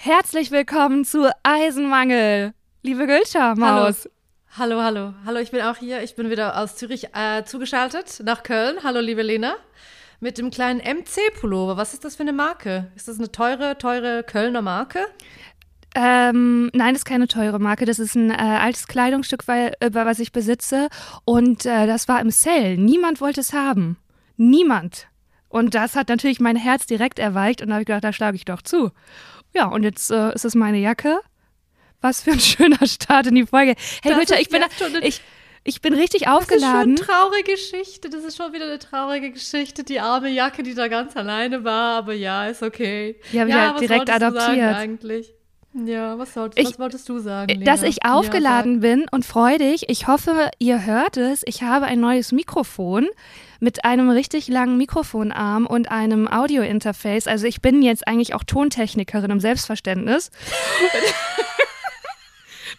Herzlich willkommen zu Eisenmangel, liebe Gülscha Maus. Hallo, hallo, hallo. Ich bin auch hier. Ich bin wieder aus Zürich äh, zugeschaltet nach Köln. Hallo, liebe Lena. Mit dem kleinen MC-Pullover. Was ist das für eine Marke? Ist das eine teure, teure Kölner Marke? Ähm, nein, das ist keine teure Marke. Das ist ein äh, altes Kleidungsstück, weil, äh, was ich besitze. Und äh, das war im Sale. Niemand wollte es haben. Niemand. Und das hat natürlich mein Herz direkt erweicht und da habe ich gedacht, da schlage ich doch zu. Ja, und jetzt äh, ist es meine Jacke. Was für ein schöner Start in die Folge. Hey, Güter, ich bin, ich, ich bin richtig aufgeladen. Das ist schon eine traurige Geschichte. Das ist schon wieder eine traurige Geschichte. Die arme Jacke, die da ganz alleine war. Aber ja, ist okay. Die habe ich ja, halt direkt adoptiert. eigentlich? Ja, was, solltest, ich, was wolltest du sagen? Lena? Dass ich aufgeladen ja, bin und freudig. Ich hoffe, ihr hört es. Ich habe ein neues Mikrofon mit einem richtig langen Mikrofonarm und einem Audio-Interface. Also ich bin jetzt eigentlich auch Tontechnikerin im Selbstverständnis.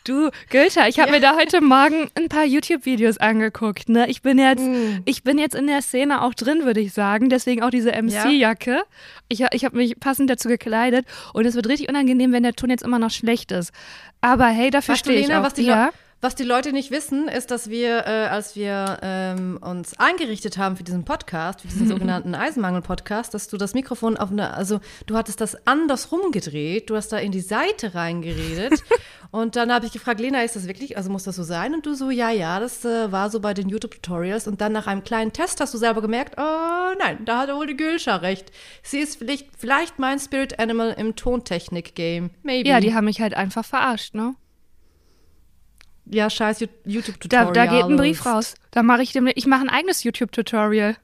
Du, Gülter, ich habe ja. mir da heute Morgen ein paar YouTube-Videos angeguckt. Ne? Ich, bin jetzt, mm. ich bin jetzt in der Szene auch drin, würde ich sagen. Deswegen auch diese MC-Jacke. Ja. Ich, ich habe mich passend dazu gekleidet. Und es wird richtig unangenehm, wenn der Ton jetzt immer noch schlecht ist. Aber hey, dafür stehe ich auch. Was die, ja? Was die Leute nicht wissen, ist, dass wir, äh, als wir ähm, uns eingerichtet haben für diesen Podcast, für diesen sogenannten Eisenmangel-Podcast, dass du das Mikrofon auf eine, also du hattest das andersrum gedreht, du hast da in die Seite reingeredet. und dann habe ich gefragt, Lena, ist das wirklich, also muss das so sein? Und du so, ja, ja, das äh, war so bei den YouTube-Tutorials. Und dann nach einem kleinen Test hast du selber gemerkt, oh nein, da hat wohl die Gülscha recht. Sie ist vielleicht, vielleicht mein Spirit Animal im Tontechnik-Game. Maybe. Ja, die haben mich halt einfach verarscht, ne? Ja, scheiß YouTube-Tutorial. Da, da, geht ein Brief raus. Da mache ich ich mache ein eigenes YouTube-Tutorial.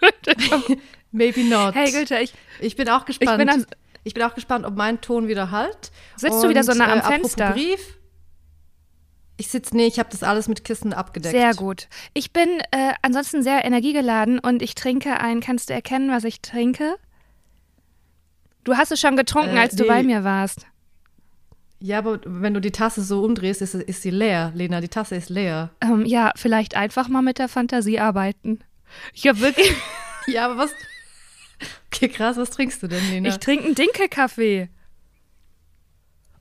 Maybe not. Hey Gülte, ich, ich bin auch gespannt. Ich bin, an, ich bin auch gespannt, ob mein Ton wieder halt. Sitzt Und, du wieder so nah am äh, Fenster? Brief. Ich sitze, nee, ich habe das alles mit Kissen abgedeckt. Sehr gut. Ich bin äh, ansonsten sehr energiegeladen und ich trinke ein, kannst du erkennen, was ich trinke? Du hast es schon getrunken, äh, als du bei mir warst. Ja, aber wenn du die Tasse so umdrehst, ist, ist sie leer, Lena. Die Tasse ist leer. Ähm, ja, vielleicht einfach mal mit der Fantasie arbeiten. Ich habe wirklich. ja, aber was. Okay, krass, was trinkst du denn, Lena? Ich trinke einen Dinkelkaffee.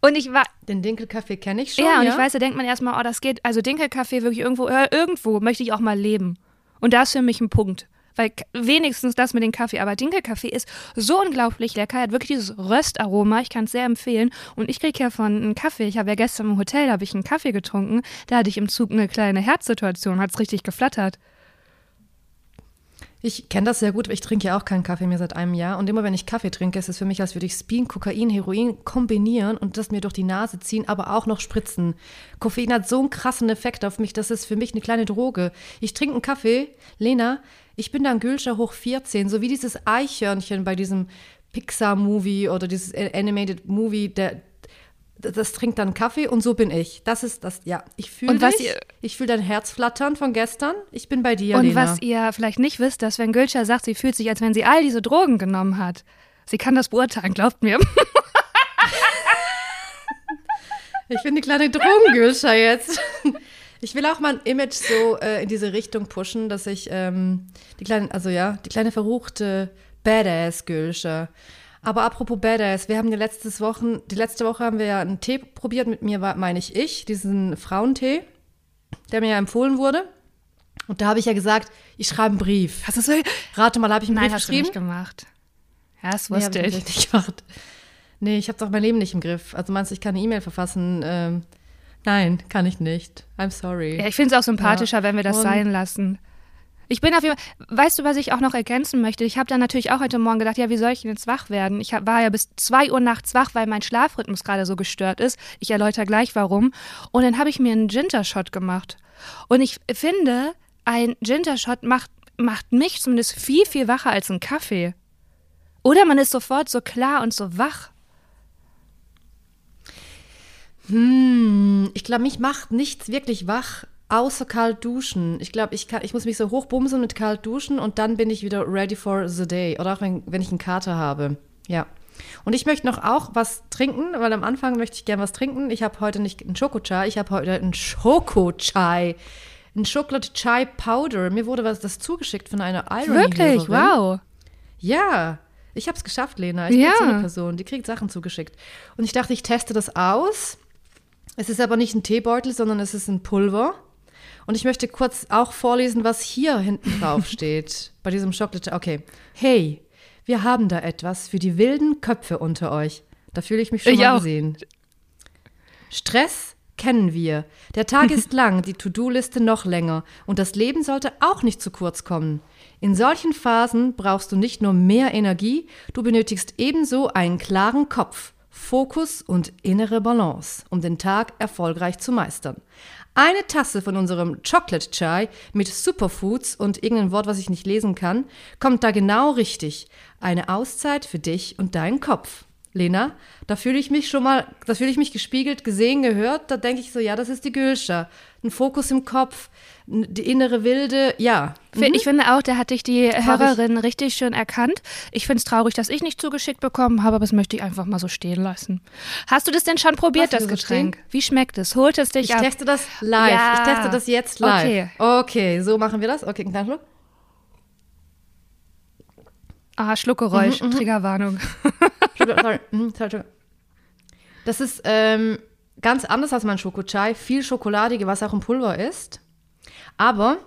Und ich war. Den Dinkelkaffee kenne ich schon. Ja, und ja? ich weiß, da denkt man erstmal, oh, das geht. Also Dinkelkaffee wirklich irgendwo, äh, irgendwo möchte ich auch mal leben. Und da ist für mich ein Punkt. Weil wenigstens das mit dem Kaffee. Aber Dinkelkaffee ist so unglaublich lecker. Er hat wirklich dieses Röstaroma. Ich kann es sehr empfehlen. Und ich kriege ja von einem Kaffee. Ich habe ja gestern im Hotel, habe ich einen Kaffee getrunken. Da hatte ich im Zug eine kleine Herzsituation. Hat es richtig geflattert. Ich kenne das sehr gut, ich trinke ja auch keinen Kaffee mehr seit einem Jahr. Und immer wenn ich Kaffee trinke, ist es für mich, als würde ich Spin, Kokain, Heroin kombinieren und das mir durch die Nase ziehen, aber auch noch spritzen. Koffein hat so einen krassen Effekt auf mich, das ist für mich eine kleine Droge. Ich trinke einen Kaffee, Lena, ich bin dann Gülscher hoch 14, so wie dieses Eichhörnchen bei diesem Pixar-Movie oder dieses Animated Movie, der, das trinkt dann Kaffee und so bin ich. Das ist das, ja. Ich fühle dich, ich fühle dein Herz flattern von gestern. Ich bin bei dir, Und Lena. was ihr vielleicht nicht wisst, dass wenn Gülscher sagt, sie fühlt sich, als wenn sie all diese Drogen genommen hat. Sie kann das beurteilen, glaubt mir. ich bin die kleine Drogengülscher jetzt. Ich will auch mein Image so äh, in diese Richtung pushen, dass ich ähm, die kleine, also ja, die kleine verruchte Badass-Gülsche. Aber apropos Badass, wir haben die letzte Woche, die letzte Woche haben wir ja einen Tee probiert, mit mir meine ich ich, diesen Frauentee, der mir ja empfohlen wurde. Und da habe ich ja gesagt, ich schreibe einen Brief. Hast du so? Rate mal, habe ich einen Nein, Brief hast geschrieben? Nicht gemacht. Ja, das wusste nee, ich. ich nicht gemacht. Nee, ich habe doch mein Leben nicht im Griff. Also meinst du, ich kann eine E-Mail verfassen? Ähm, Nein, kann ich nicht. I'm sorry. Ja, ich finde es auch sympathischer, ja. wenn wir das Und sein lassen. Ich bin auf jeden Fall, weißt du, was ich auch noch ergänzen möchte? Ich habe dann natürlich auch heute Morgen gedacht, ja, wie soll ich denn jetzt wach werden? Ich war ja bis zwei Uhr nachts wach, weil mein Schlafrhythmus gerade so gestört ist. Ich erläutere gleich warum. Und dann habe ich mir einen Ginger-Shot gemacht. Und ich finde, ein Ginger-Shot macht, macht mich zumindest viel, viel wacher als ein Kaffee. Oder man ist sofort so klar und so wach. Hm, ich glaube, mich macht nichts wirklich wach, außer kalt duschen. Ich glaube, ich, ich muss mich so hochbumsen mit kalt duschen und dann bin ich wieder ready for the day. Oder auch wenn, wenn ich einen Kater habe. Ja. Und ich möchte noch auch was trinken, weil am Anfang möchte ich gerne was trinken. Ich habe heute nicht einen Schokochai, ich habe heute einen Schokochai. Ein Chocolate Chai Powder. Mir wurde was das zugeschickt von einer Irony Wirklich? Wow. Ja. Ich habe es geschafft, Lena. Ich Ja. bin so eine Person, die kriegt Sachen zugeschickt. Und ich dachte, ich teste das aus. Es ist aber nicht ein Teebeutel, sondern es ist ein Pulver. Und ich möchte kurz auch vorlesen, was hier hinten drauf steht bei diesem Chocolate. Okay. Hey, wir haben da etwas für die wilden Köpfe unter euch. Da fühle ich mich schon Ich mal auch. gesehen. Stress kennen wir. Der Tag ist lang, die To-Do-Liste noch länger und das Leben sollte auch nicht zu kurz kommen. In solchen Phasen brauchst du nicht nur mehr Energie, du benötigst ebenso einen klaren Kopf, Fokus und innere Balance, um den Tag erfolgreich zu meistern. Eine Tasse von unserem Chocolate Chai mit Superfoods und irgendein Wort, was ich nicht lesen kann, kommt da genau richtig. Eine Auszeit für dich und deinen Kopf. Lena, da fühle ich mich schon mal, da fühle ich mich gespiegelt, gesehen, gehört. Da denke ich so, ja, das ist die Gülscha. Ein Fokus im Kopf, die innere Wilde, ja. Fi- Ich finde auch, da hat dich die Hab ich- Hörerin richtig schön erkannt. Ich finde es traurig, dass ich nicht zugeschickt bekommen habe, aber das möchte ich einfach mal so stehen lassen. Hast du das denn schon probiert, das Getränk? Wie schmeckt es? Holt es dich Ich ab? teste das live. Ja. Ich teste das jetzt live. Okay. Okay, so machen wir das. Okay, einen kleinen Schluck. Ah, Schluckgeräusch, Mhm, Triggerwarnung. Mhm, sorry, sorry. Das ist ähm, ganz anders als mein Schokochai. Viel schokoladige, was auch im Pulver ist. Aber.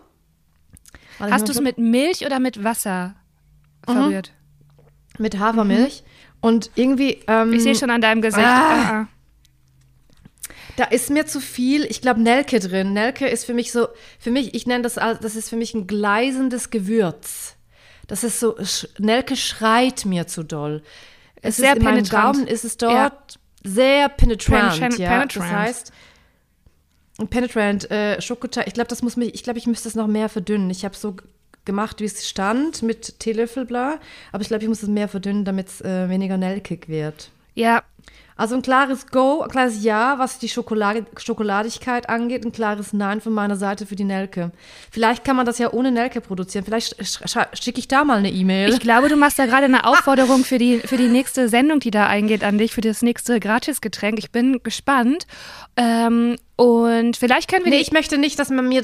Hast du es mit Milch oder mit Wasser Mhm. verrührt? mit Hafermilch? Und irgendwie. Ähm, Ich sehe schon an deinem Gesicht. Ah. Ah. Da ist mir zu viel, ich glaube, Nelke drin. Nelke ist für mich so, für mich, ich nenne das, das ist für mich ein gleisendes Gewürz. Das ist so, Nelke schreit mir zu doll. Es Sehr ist in meinem penetrant. Gaumen ist es dort sehr penetrant, Pen- pen- ja. penetrant. Das heißt, penetrant, äh, Schokochai, ich glaube, das muss mich, ich glaube, ich müsste es noch mehr verdünnen. Ich habe so gemacht, wie es stand, mit Teelöffel, bla. Aber ich glaube, ich muss es mehr verdünnen, damit es äh, weniger nelkig wird. Ja, Also ein klares Go, ein klares Ja, was die Schokolade, Schokoladigkeit angeht, ein klares Nein von meiner Seite für die Nelke. Vielleicht kann man das ja ohne Nelke produzieren. Vielleicht sch- sch- schicke ich da mal eine E-Mail. ich glaube, du machst da gerade eine Aufforderung für die, für die nächste Sendung, die da eingeht an dich, für das nächste Gratisgetränk. Ich bin gespannt. Ähm, und vielleicht können wir Nee, ich möchte nicht, dass man mir.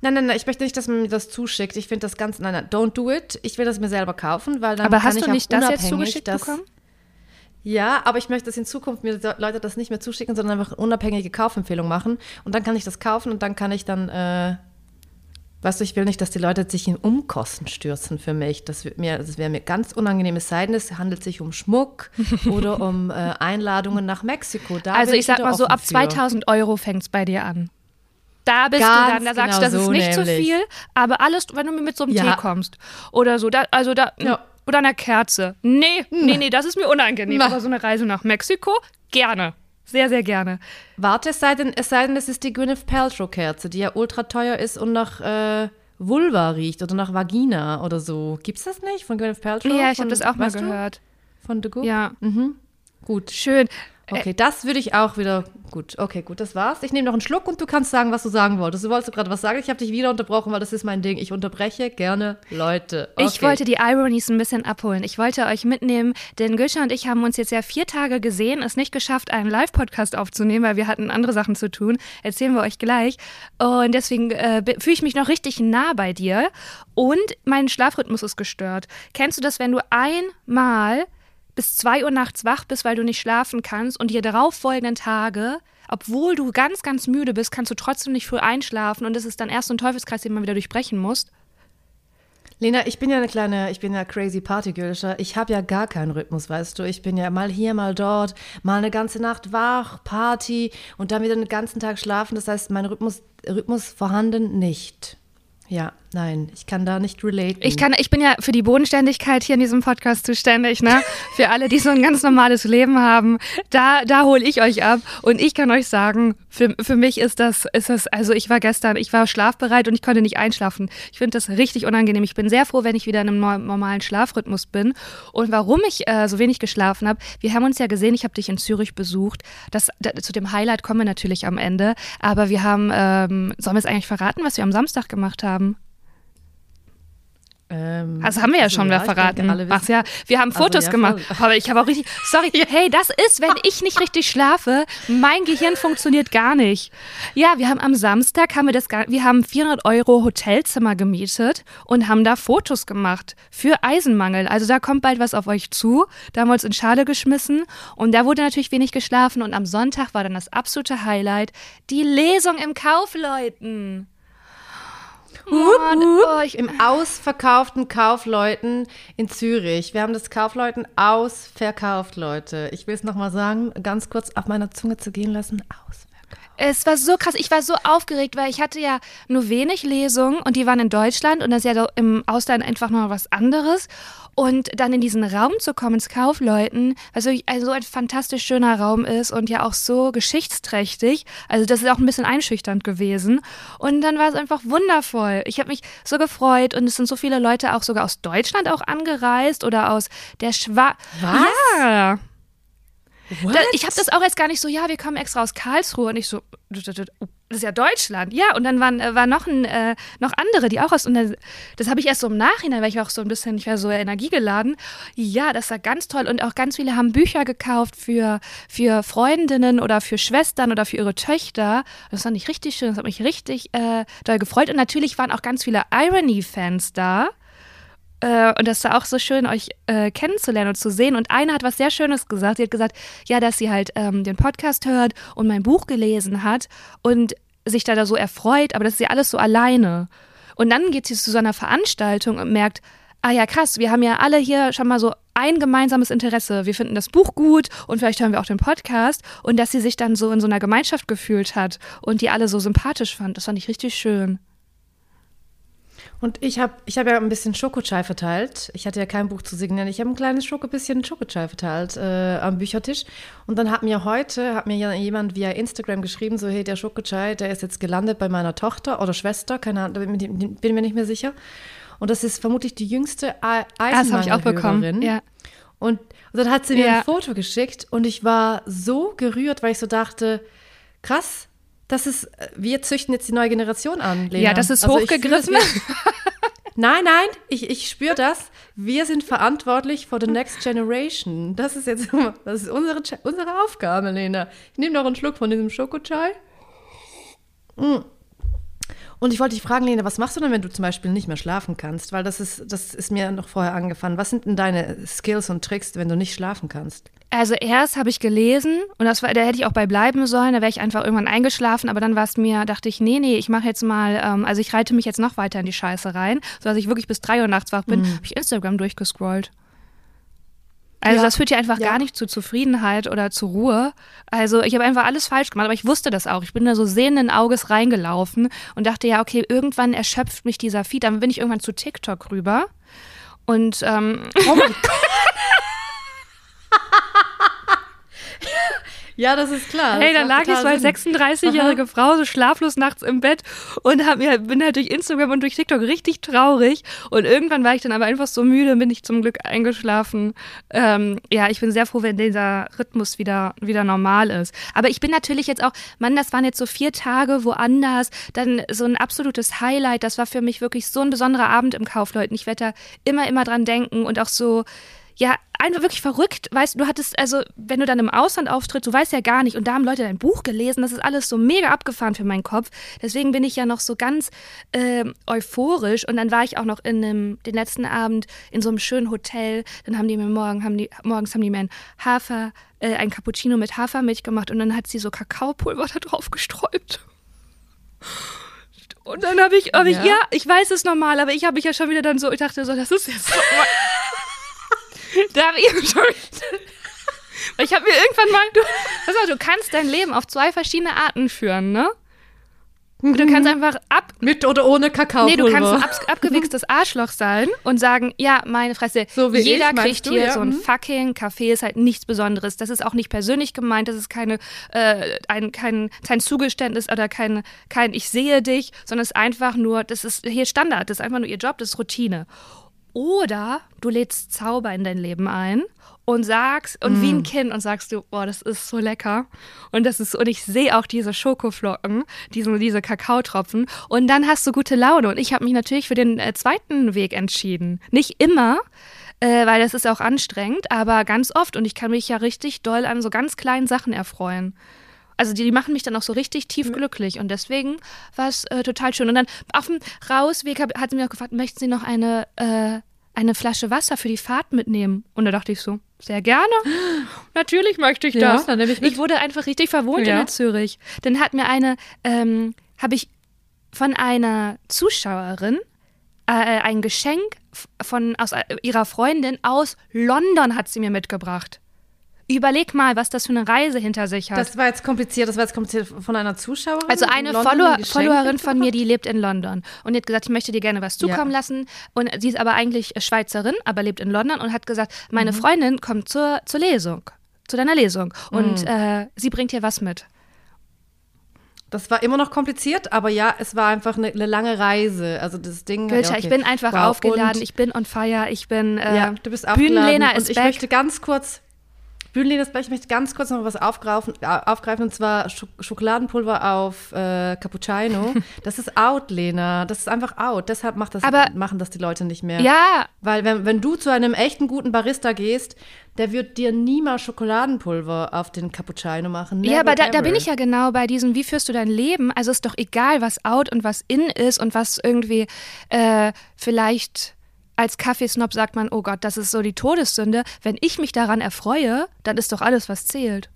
Nein, nein, nein, ich möchte nicht, dass man mir das zuschickt. Ich finde das ganz. Nein, nein, don't do it. Ich will das mir selber kaufen, weil dann Aber kann hast ich du nicht das jetzt zugeschickt das, bekommen? Ja, aber ich möchte, dass in Zukunft mir Leute das nicht mehr zuschicken, sondern einfach unabhängige Kaufempfehlung machen. Und dann kann ich das kaufen und dann kann ich dann, äh, weißt du, ich will nicht, dass die Leute sich in Umkosten stürzen für mich. Das, mir, das wäre mir ganz unangenehm. Es sei denn, es handelt sich um Schmuck oder um äh, Einladungen nach Mexiko. Da Also ich sag mal so, ab für. 2000 Euro fängt es bei dir an. Da bist Ganz du dann, da sagst du, genau das ist so nicht zu nämlich. viel, aber alles, wenn du mir mit so einem Ja. Tee kommst oder so, da, also da, Ja. Oder einer Kerze. Nee, nee, nee, das ist mir unangenehm. Na. Aber so eine Reise nach Mexiko, gerne. Sehr, sehr gerne. Warte, es sei denn, es sei denn, es ist die Gwyneth Paltrow-Kerze, die ja ultra teuer ist und nach äh, Vulva riecht oder nach Vagina oder so. Gibt's das nicht von Gwyneth Paltrow? Ja, ich habe das auch mal weißt du? gehört. Von The Good? Ja, Gut. schön. Okay, das würde ich auch wieder. Gut, okay, gut, das war's. Ich nehme noch einen Schluck und du kannst sagen, was du sagen wolltest. Du wolltest gerade was sagen. Ich habe dich wieder unterbrochen, weil das ist mein Ding. Ich unterbreche gerne Leute. Okay. Ich wollte die Ironies ein bisschen abholen. Ich wollte euch mitnehmen, denn Gülscha und ich haben uns jetzt ja vier Tage gesehen, es nicht geschafft, einen Live-Podcast aufzunehmen, weil wir hatten andere Sachen zu tun. Erzählen wir euch gleich. Und deswegen äh, fühle ich mich noch richtig nah bei dir. Und mein Schlafrhythmus ist gestört. Kennst du das, wenn du einmal bis zwei Uhr nachts wach bist, weil du nicht schlafen kannst und die darauffolgenden Tage, obwohl du ganz, ganz müde bist, kannst du trotzdem nicht früh einschlafen und es ist dann erst so ein Teufelskreis, den man wieder durchbrechen muss? Lena, ich bin ja eine kleine, ich bin ja crazy Partygirlscher. Ich habe ja gar keinen Rhythmus, weißt du. Ich bin ja mal hier, mal dort, mal eine ganze Nacht wach, Party und dann wieder den ganzen Tag schlafen. Das heißt, mein Rhythmus, Rhythmus vorhanden nicht. Ja, nein, ich kann da nicht relaten. Ich kann, ich bin ja für die Bodenständigkeit hier in diesem Podcast zuständig, ne? Für alle, die so ein ganz normales Leben haben. Da, da hole ich euch ab. Und ich kann euch sagen, für, für mich ist das, ist das, also ich war gestern, ich war schlafbereit und ich konnte nicht einschlafen. Ich finde das richtig unangenehm. Ich bin sehr froh, wenn ich wieder in einem nor- normalen Schlafrhythmus bin. Und warum ich äh, so wenig geschlafen habe, wir haben uns ja gesehen, ich habe dich in Zürich besucht. Das, da, zu dem Highlight kommen wir natürlich am Ende. Aber wir haben, ähm, sollen wir es eigentlich verraten, was wir am Samstag gemacht haben? Ähm, also haben wir ja also schon ja, verraten. Ach ja, wir haben also Fotos also, ja, gemacht. Aber ich habe auch richtig, sorry, hey, das ist, wenn ich nicht richtig schlafe, mein Gehirn funktioniert gar nicht. Ja, wir haben am Samstag, haben wir das, wir haben 400 Euro Hotelzimmer gemietet und haben da Fotos gemacht für Eisenmangel. Also da kommt bald was auf euch zu. Da haben wir uns in Schale geschmissen und da wurde natürlich wenig geschlafen und am Sonntag war dann das absolute Highlight, die Lesung im Kaufleuten. Oh, ich, Im ausverkauften Kaufleuten in Zürich. Wir haben das Kaufleuten ausverkauft, Leute. Ich will es nochmal sagen, ganz kurz auf meiner Zunge zu gehen lassen. Ausverkauft. Es war so krass. Ich war so aufgeregt, weil ich hatte ja nur wenig Lesungen und die waren in Deutschland und das ist ja im Ausland einfach noch was anderes. Und dann in diesen Raum zu kommen, ins Kaufleuten, was wirklich so ein fantastisch schöner Raum ist und ja auch so geschichtsträchtig. Also das ist auch ein bisschen einschüchternd gewesen. Und dann war es einfach wundervoll. Ich habe mich so gefreut und es sind so viele Leute auch sogar aus Deutschland auch angereist oder aus der Schweiz. Was? Ja. Da, ich habe das auch jetzt gar nicht so, ja, wir kommen extra aus Karlsruhe und ich so, das ist ja Deutschland. Ja, und dann waren, äh, war noch, ein, äh, noch andere, die auch aus, und das, das habe ich erst so im Nachhinein, weil ich auch so ein bisschen, ich war so energiegeladen. Ja, das war ganz toll und auch ganz viele haben Bücher gekauft für, für Freundinnen oder für Schwestern oder für ihre Töchter. Das fand ich richtig schön, das hat mich richtig äh, doll gefreut und natürlich waren auch ganz viele Irony-Fans da. Äh, und das war auch so schön, euch äh, kennenzulernen und zu sehen. Und eine hat was sehr Schönes gesagt. Sie hat gesagt, ja, dass sie halt ähm, den Podcast hört und mein Buch gelesen hat und sich da, da so erfreut, aber das ist ja alles so alleine. Und dann geht sie zu so einer Veranstaltung und merkt, ah ja, krass, wir haben ja alle hier schon mal so ein gemeinsames Interesse. Wir finden das Buch gut und vielleicht hören wir auch den Podcast. Und dass sie sich dann so in so einer Gemeinschaft gefühlt hat und die alle so sympathisch fand, das fand ich richtig schön. Und ich habe ich hab ja ein bisschen Schokochai verteilt. Ich hatte ja kein Buch zu signieren. Ich habe ein kleines Schoko bisschen Schokochai verteilt äh, am Büchertisch. Und dann hat mir heute, hat mir jemand via Instagram geschrieben, so, hey, der Schokochai, der ist jetzt gelandet bei meiner Tochter oder Schwester, keine Ahnung, bin mir nicht mehr sicher. Und das ist vermutlich die jüngste Eisenmangel-Hörerin. Ja. Und, und dann hat sie mir ja. ein Foto geschickt und ich war so gerührt, weil ich so dachte, krass, das ist, wir züchten jetzt die neue Generation an, Lena. Ja, das ist also hochgegriffen. nein, nein, ich, ich spüre das. Wir sind verantwortlich for the next generation. Das ist jetzt das ist unsere, unsere Aufgabe, Lena. Ich nehme noch einen Schluck von diesem Schokochai. Mm. Und ich wollte dich fragen, Lena, was machst du denn, wenn du zum Beispiel nicht mehr schlafen kannst? Weil das ist, das ist mir noch vorher angefangen. Was sind denn deine Skills und Tricks, wenn du nicht schlafen kannst? Also erst habe ich gelesen und das war, da hätte ich auch bei bleiben sollen, da wäre ich einfach irgendwann eingeschlafen, aber dann war es mir, dachte ich, nee, nee, ich mache jetzt mal, ähm, also ich reite mich jetzt noch weiter in die Scheiße rein, sodass ich wirklich bis drei Uhr nachts wach bin, mhm. habe ich Instagram durchgescrollt. Also ja. das führt ja einfach ja. gar nicht zu Zufriedenheit oder zu Ruhe. Also ich habe einfach alles falsch gemacht, aber ich wusste das auch. Ich bin da so sehenden Auges reingelaufen und dachte ja, okay, irgendwann erschöpft mich dieser Feed. Dann bin ich irgendwann zu TikTok rüber. Und ähm, oh mein Gott. Ja, das ist klar. Hey, da lag ich so als 36-jährige Frau so schlaflos nachts im Bett und hab mir, bin halt durch Instagram und durch TikTok richtig traurig. Und irgendwann war ich dann aber einfach so müde, bin ich zum Glück eingeschlafen. Ähm, ja, ich bin sehr froh, wenn dieser Rhythmus wieder, wieder normal ist. Aber ich bin natürlich jetzt auch, Mann, das waren jetzt so vier Tage woanders, dann so ein absolutes Highlight. Das war für mich wirklich so ein besonderer Abend im Kaufleuten. Ich werde da immer, immer dran denken und auch so, ja, einfach wirklich verrückt. Weißt du, du hattest, also, wenn du dann im Ausland auftrittst, du weißt ja gar nicht, und da haben Leute dein Buch gelesen, das ist alles so mega abgefahren für meinen Kopf. Deswegen bin ich ja noch so ganz äh, euphorisch. Und dann war ich auch noch in einem, den letzten Abend in so einem schönen Hotel. Dann haben die mir morgen, haben die, morgens haben die mir ein Hafer, äh, ein Cappuccino mit Hafermilch gemacht und dann hat sie so Kakaopulver da drauf gesträubt. Und dann habe ich, hab ich, ja. ja, ich weiß es normal, aber ich habe mich ja schon wieder dann so, ich dachte so, das ist jetzt so. Da habe ich schon. ich habe mir irgendwann mal. Du, pass auf, du kannst dein Leben auf zwei verschiedene Arten führen, ne? Du kannst mhm. einfach ab. Mit oder ohne Kakao. Nee, du kannst ein ab, abgewichstes Arschloch sein und sagen, ja, meine Fresse, so jeder ich, kriegt du, hier ja? so ein mhm. fucking Kaffee, ist halt nichts Besonderes. Das ist auch nicht persönlich gemeint, das ist keine, äh, ein, kein, kein Zugeständnis oder kein, kein Ich sehe dich, sondern es ist einfach nur, das ist hier Standard, das ist einfach nur ihr Job, das ist Routine. Oder du lädst Zauber in dein Leben ein und sagst, und mm. wie ein Kind und sagst du, boah, das ist so lecker. Und das ist, und ich sehe auch diese Schokoflocken, diese, diese Kakaotropfen. Und dann hast du gute Laune. Und ich habe mich natürlich für den äh, zweiten Weg entschieden. Nicht immer, äh, weil das ist auch anstrengend, aber ganz oft. Und ich kann mich ja richtig doll an so ganz kleinen Sachen erfreuen. Also die, die machen mich dann auch so richtig tief glücklich und deswegen war es äh, total schön. Und dann auf dem Rausweg hab, hat sie mir auch gefragt, möchten Sie noch eine, äh, eine Flasche Wasser für die Fahrt mitnehmen? Und da dachte ich so, sehr gerne. Natürlich möchte ich das. Ja, ich, ich, wurde einfach richtig verwohnt ja. in Zürich. Dann hat mir eine, ähm, habe ich von einer Zuschauerin äh, ein Geschenk von aus äh, ihrer Freundin aus London hat sie mir mitgebracht. Überleg mal, was das für eine Reise hinter sich hat. Das war jetzt kompliziert, das war jetzt kompliziert von einer Zuschauerin. Also eine Follower, Followerin von mir, die lebt in London und die hat gesagt, ich möchte dir gerne was zukommen ja. lassen. Und sie ist aber eigentlich Schweizerin, aber lebt in London und hat gesagt, meine mhm. Freundin kommt zur, zur Lesung, zu deiner Lesung und mhm. äh, sie bringt dir was mit. Das war immer noch kompliziert, aber ja, es war einfach eine, eine lange Reise. Also das Ding. Gülscha, ja, okay. ich bin einfach wow. aufgeladen, und ich bin on fire, ich bin. Äh, ja, du bist aufgeladen. Bühnenlena ist und ich back. möchte ganz kurz Bühnenlinie, ich möchte ganz kurz noch was aufgreifen, äh, aufgreifen und zwar Sch Schokoladenpulver auf äh, Cappuccino. Das ist out, Lena. Das ist einfach out. Deshalb macht das, aber, machen das die Leute nicht mehr. Ja. Weil wenn, wenn du zu einem echten guten Barista gehst, der wird dir niemals Schokoladenpulver auf den Cappuccino machen. Never ja, aber da, da, bin ich ja genau bei diesem, wie führst du dein Leben? Also ist doch egal, was out und was in ist und was irgendwie äh, vielleicht als Kaffeesnob sagt man, oh Gott, das ist so die Todessünde. Wenn ich mich daran erfreue, dann ist doch alles, was zählt.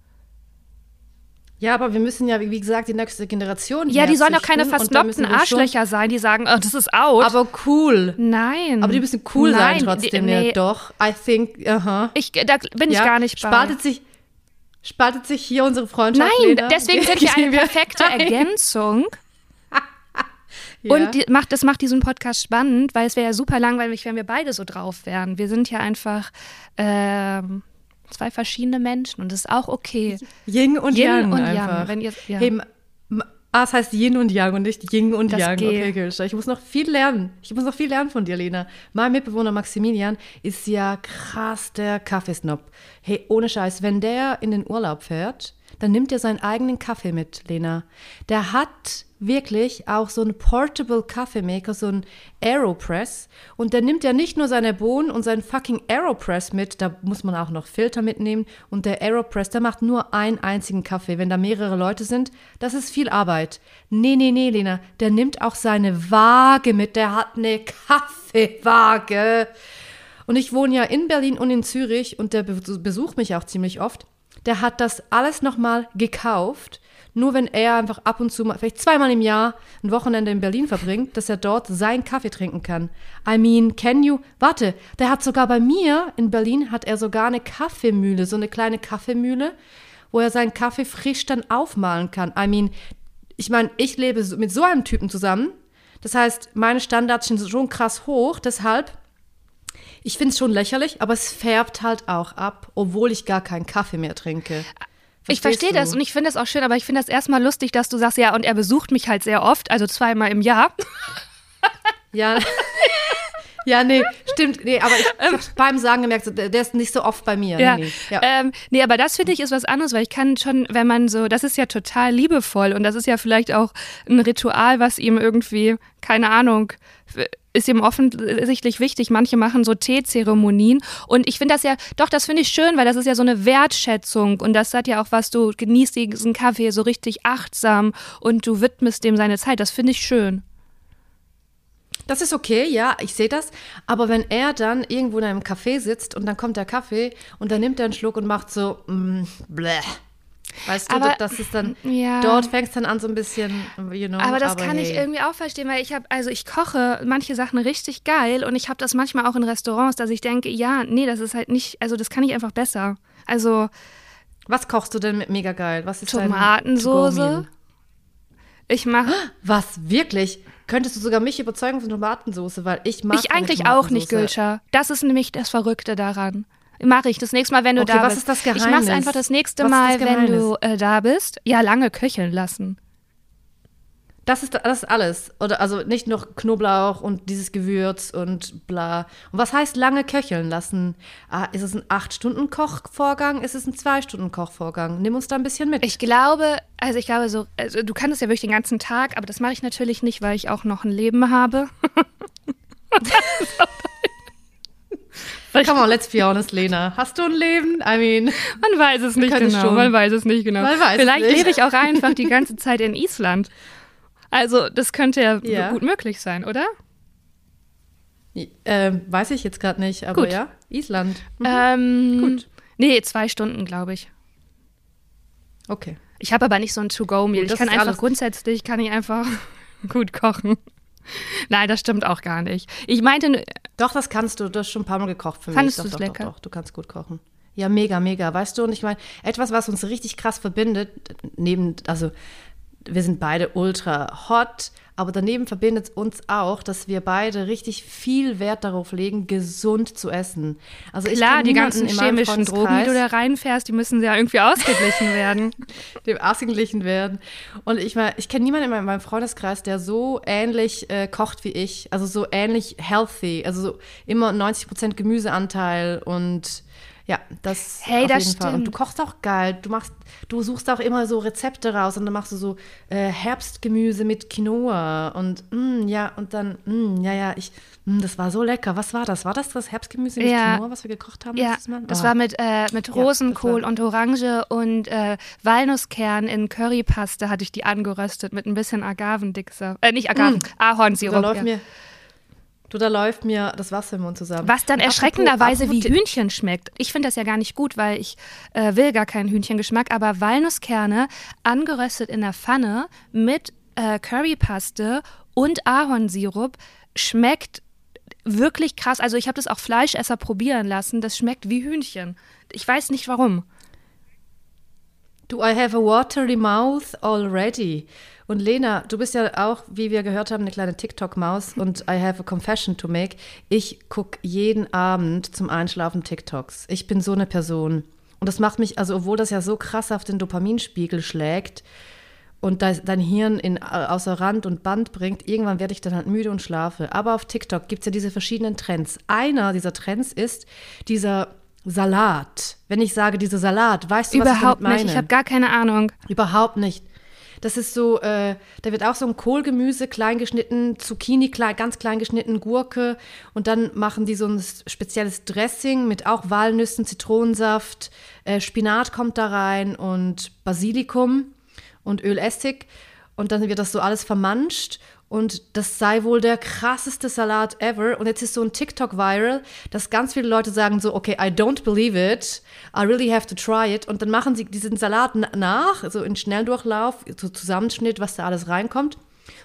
Ja, aber wir müssen ja, wie gesagt, die nächste Generation. Ja, die sollen doch keine versnobten Arschlöcher sein, die sagen, oh, das ist out. Aber cool. Nein. Aber die müssen cool Nein, sein trotzdem. Die, nee. ja, doch. I think, aha. Ich, da bin ja, ich gar nicht bei. Spaltet sich, spaltet sich hier unsere Freundschaft. Nein, Lena? deswegen sind wir eine perfekte Ergänzung. Ja. Und die, macht, das macht diesen Podcast spannend, weil es wäre ja super langweilig, wenn wir beide so drauf wären. Wir sind ja einfach ähm, zwei verschiedene Menschen und das ist auch okay. Yin und Yin Yang. Und einfach. Yang wenn ihr, ja. Hey, Ah, es heißt Yin und Yang und nicht Yin und das Yang. Geht. Okay, Gülscha. Ich muss noch viel lernen. Ich muss noch viel lernen von dir, Lena. Mein Mitbewohner Maximilian ist ja krass der Kaffeesnob. Hey, ohne Scheiß, wenn der in den Urlaub fährt, dann nimmt er seinen eigenen Kaffee mit, Lena. Der hat wirklich auch so einen Portable Kaffeemaker, so einen Aeropress. Und der nimmt ja nicht nur seine Bohnen und seinen fucking Aeropress mit, da muss man auch noch Filter mitnehmen. Und der Aeropress, der macht nur einen einzigen Kaffee. Wenn da mehrere Leute sind, das ist viel Arbeit. Nee, nee, nee, Lena, der nimmt auch seine Waage mit. Der hat eine Kaffeewaage. Und ich wohne ja in Berlin und in Zürich und der besucht mich auch ziemlich oft. Der hat das alles nochmal gekauft nur wenn er einfach ab und zu mal, vielleicht zweimal im Jahr, ein Wochenende in Berlin verbringt, dass er dort seinen Kaffee trinken kann. I mean, can you? Warte, der hat sogar bei mir in Berlin hat er sogar eine Kaffeemühle, so eine kleine Kaffeemühle, wo er seinen Kaffee frisch dann aufmalen kann. I mean, ich meine, ich lebe mit so einem Typen zusammen. Das heißt, meine Standards sind schon krass hoch, deshalb ich finde es schon lächerlich, aber es färbt halt auch ab, obwohl ich gar keinen Kaffee mehr trinke. Ich verstehe das und ich finde das auch schön, aber ich finde das erstmal lustig, dass du sagst, ja, und er besucht mich halt sehr oft, also zweimal im Jahr. Ja. Ja, nee, stimmt. Nee, aber ich habe beim Sagen gemerkt, der ist nicht so oft bei mir. Ja. Nee, ja. Ähm, nee aber das finde ich ist was anderes, weil ich kann schon, wenn man so, das ist ja total liebevoll und das ist ja vielleicht auch ein Ritual, was ihm irgendwie, keine Ahnung, ist ihm offensichtlich wichtig. Manche machen so Teezeremonien. Und ich finde das ja, doch, das finde ich schön, weil das ist ja so eine Wertschätzung. Und das hat ja auch was, du genießt diesen Kaffee so richtig achtsam und du widmest dem seine Zeit. Das finde ich schön. Das ist okay, ja, ich sehe das. Aber wenn er dann irgendwo in einem Café sitzt und dann kommt der Kaffee und dann nimmt er einen Schluck und macht so, mm, bleh. Weißt du, aber, das ist dann, ja. dort fängst dann an so ein bisschen, you know. Aber das aber kann hey. ich irgendwie auch verstehen, weil ich habe, also ich koche manche Sachen richtig geil und ich habe das manchmal auch in Restaurants, dass ich denke, ja, nee, das ist halt nicht, also das kann ich einfach besser. Also. Was kochst du denn mit mega geil? Was ist Tomatensoße. Ich mache. Was, wirklich? Könntest du sogar mich überzeugen von Tomatensoße, weil ich mag Ich eigentlich auch nicht, Gülscher. Das ist nämlich das Verrückte daran. Mache ich das nächste Mal, wenn du okay, da was bist. Was ist das Geheimnis? Ich mache es einfach das nächste was Mal, das wenn du äh, da bist. Ja, lange köcheln lassen. Das ist, das ist alles. Oder also nicht nur Knoblauch und dieses Gewürz und bla. Und was heißt lange köcheln lassen? Ah, ist es ein 8-Stunden-Kochvorgang? Ist es ein 2-Stunden-Kochvorgang? Nimm uns da ein bisschen mit. Ich glaube, also ich glaube so, also du kannst es ja wirklich den ganzen Tag, aber das mache ich natürlich nicht, weil ich auch noch ein Leben habe. Come on, let's be honest, Lena. Hast du ein Leben? I mean, man weiß es nicht genau. Schon. Man weiß es nicht genau. Vielleicht nicht. lebe ich auch einfach die ganze Zeit in Island. Also, das könnte ja, ja. gut möglich sein, oder? Ähm, weiß ich jetzt gerade nicht, aber gut. ja, Island. Mhm. Ähm, gut. Nee, zwei Stunden, glaube ich. Okay. Ich habe aber nicht so ein To-Go-Meal. Ich kann einfach grundsätzlich, kann ich einfach gut kochen. Nein, das stimmt auch gar nicht. Ich meinte. Doch, das kannst du. Du hast schon ein paar Mal gekocht für mich. Fandest du es lecker? Doch, doch, du kannst gut kochen. Ja, mega, mega. Weißt du, und ich meine, etwas, was uns richtig krass verbindet, neben, also wir sind beide ultra hot, aber daneben verbindet uns auch, dass wir beide richtig viel Wert darauf legen, gesund zu essen. Also Klar, die ganzen chemischen Drogen, die du da reinfährst, die müssen ja irgendwie ausgeglichen werden. Dem ausgeglichen werden. Und ich meine, ich kenne niemanden in meinem Freundeskreis, der so ähnlich äh, kocht wie ich. Also so ähnlich healthy. Also so immer 90 Prozent Gemüseanteil und ja, das hey, auf das jeden stimmt. Fall. Und du kochst auch geil. Du machst, du suchst auch immer so Rezepte raus und dann machst du so äh, Herbstgemüse mit Quinoa und mm, ja und dann mm, ja ja ich mm, das war so lecker. Was war das? War das das Herbstgemüse mit ja. Quinoa, was wir gekocht haben? Ja, das oh. war mit äh, mit Rosenkohl ja, und Orange und äh, Walnusskern in Currypaste hatte ich die angeröstet mit ein bisschen Agavendicksaft. Äh, nicht Agaven, mm. Ahornsirup. Da läuft ja. mir Du, da läuft mir das Wasser im Mund zusammen. Was dann erschreckenderweise apropos, wie Hühnchen schmeckt. Ich finde das ja gar nicht gut, weil ich äh, will gar keinen Hühnchengeschmack, aber Walnusskerne angeröstet in der Pfanne mit äh, Currypaste und Ahornsirup schmeckt wirklich krass. Also ich habe das auch Fleischesser probieren lassen. Das schmeckt wie Hühnchen. Ich weiß nicht warum. Do I have a watery mouth already? Und Lena, du bist ja auch, wie wir gehört haben, eine kleine TikTok-Maus und I have a confession to make. Ich gucke jeden Abend zum Einschlafen TikToks. Ich bin so eine Person. Und das macht mich, also obwohl das ja so krass auf den Dopaminspiegel schlägt und dein Hirn in, außer Rand und Band bringt, irgendwann werde ich dann halt müde und schlafe. Aber auf TikTok gibt es ja diese verschiedenen Trends. Einer dieser Trends ist dieser Salat. Wenn ich sage, dieser Salat, weißt du, Überhaupt was ich damit meine? nicht. Ich habe gar keine Ahnung. Überhaupt nicht. Das ist so, äh, da wird auch so ein Kohlgemüse klein geschnitten, Zucchini klein, ganz klein geschnitten, Gurke. Und dann machen die so ein spezielles Dressing mit auch Walnüssen, Zitronensaft, äh, Spinat kommt da rein und Basilikum und Ölessig. Und dann wird das so alles vermanscht und das sei wohl der krasseste Salat ever. Und jetzt ist so ein TikTok viral, dass ganz viele Leute sagen so, okay, I don't believe it, I really have to try it. Und dann machen sie diesen Salat nach, so in Schnelldurchlauf, so Zusammenschnitt, was da alles reinkommt.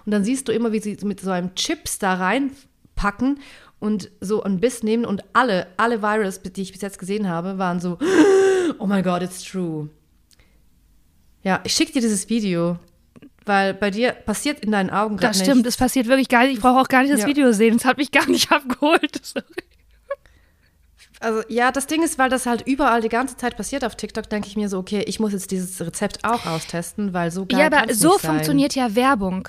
Und dann siehst du immer, wie sie mit so einem Chips da reinpacken und so ein Biss nehmen. Und alle, alle Virals, die ich bis jetzt gesehen habe, waren so, oh my God, it's true. Ja, ich schicke dir dieses Video. Weil bei dir passiert in deinen Augen gerade Das stimmt, es passiert wirklich gar nicht. Ich brauche auch gar nicht das ja. Video sehen. Das hat mich gar nicht abgeholt. Sorry. Also ja, das Ding ist, weil das halt überall die ganze Zeit passiert auf TikTok, denke ich mir so, okay, ich muss jetzt dieses Rezept auch austesten, weil so geil Ja, aber so funktioniert ja Werbung.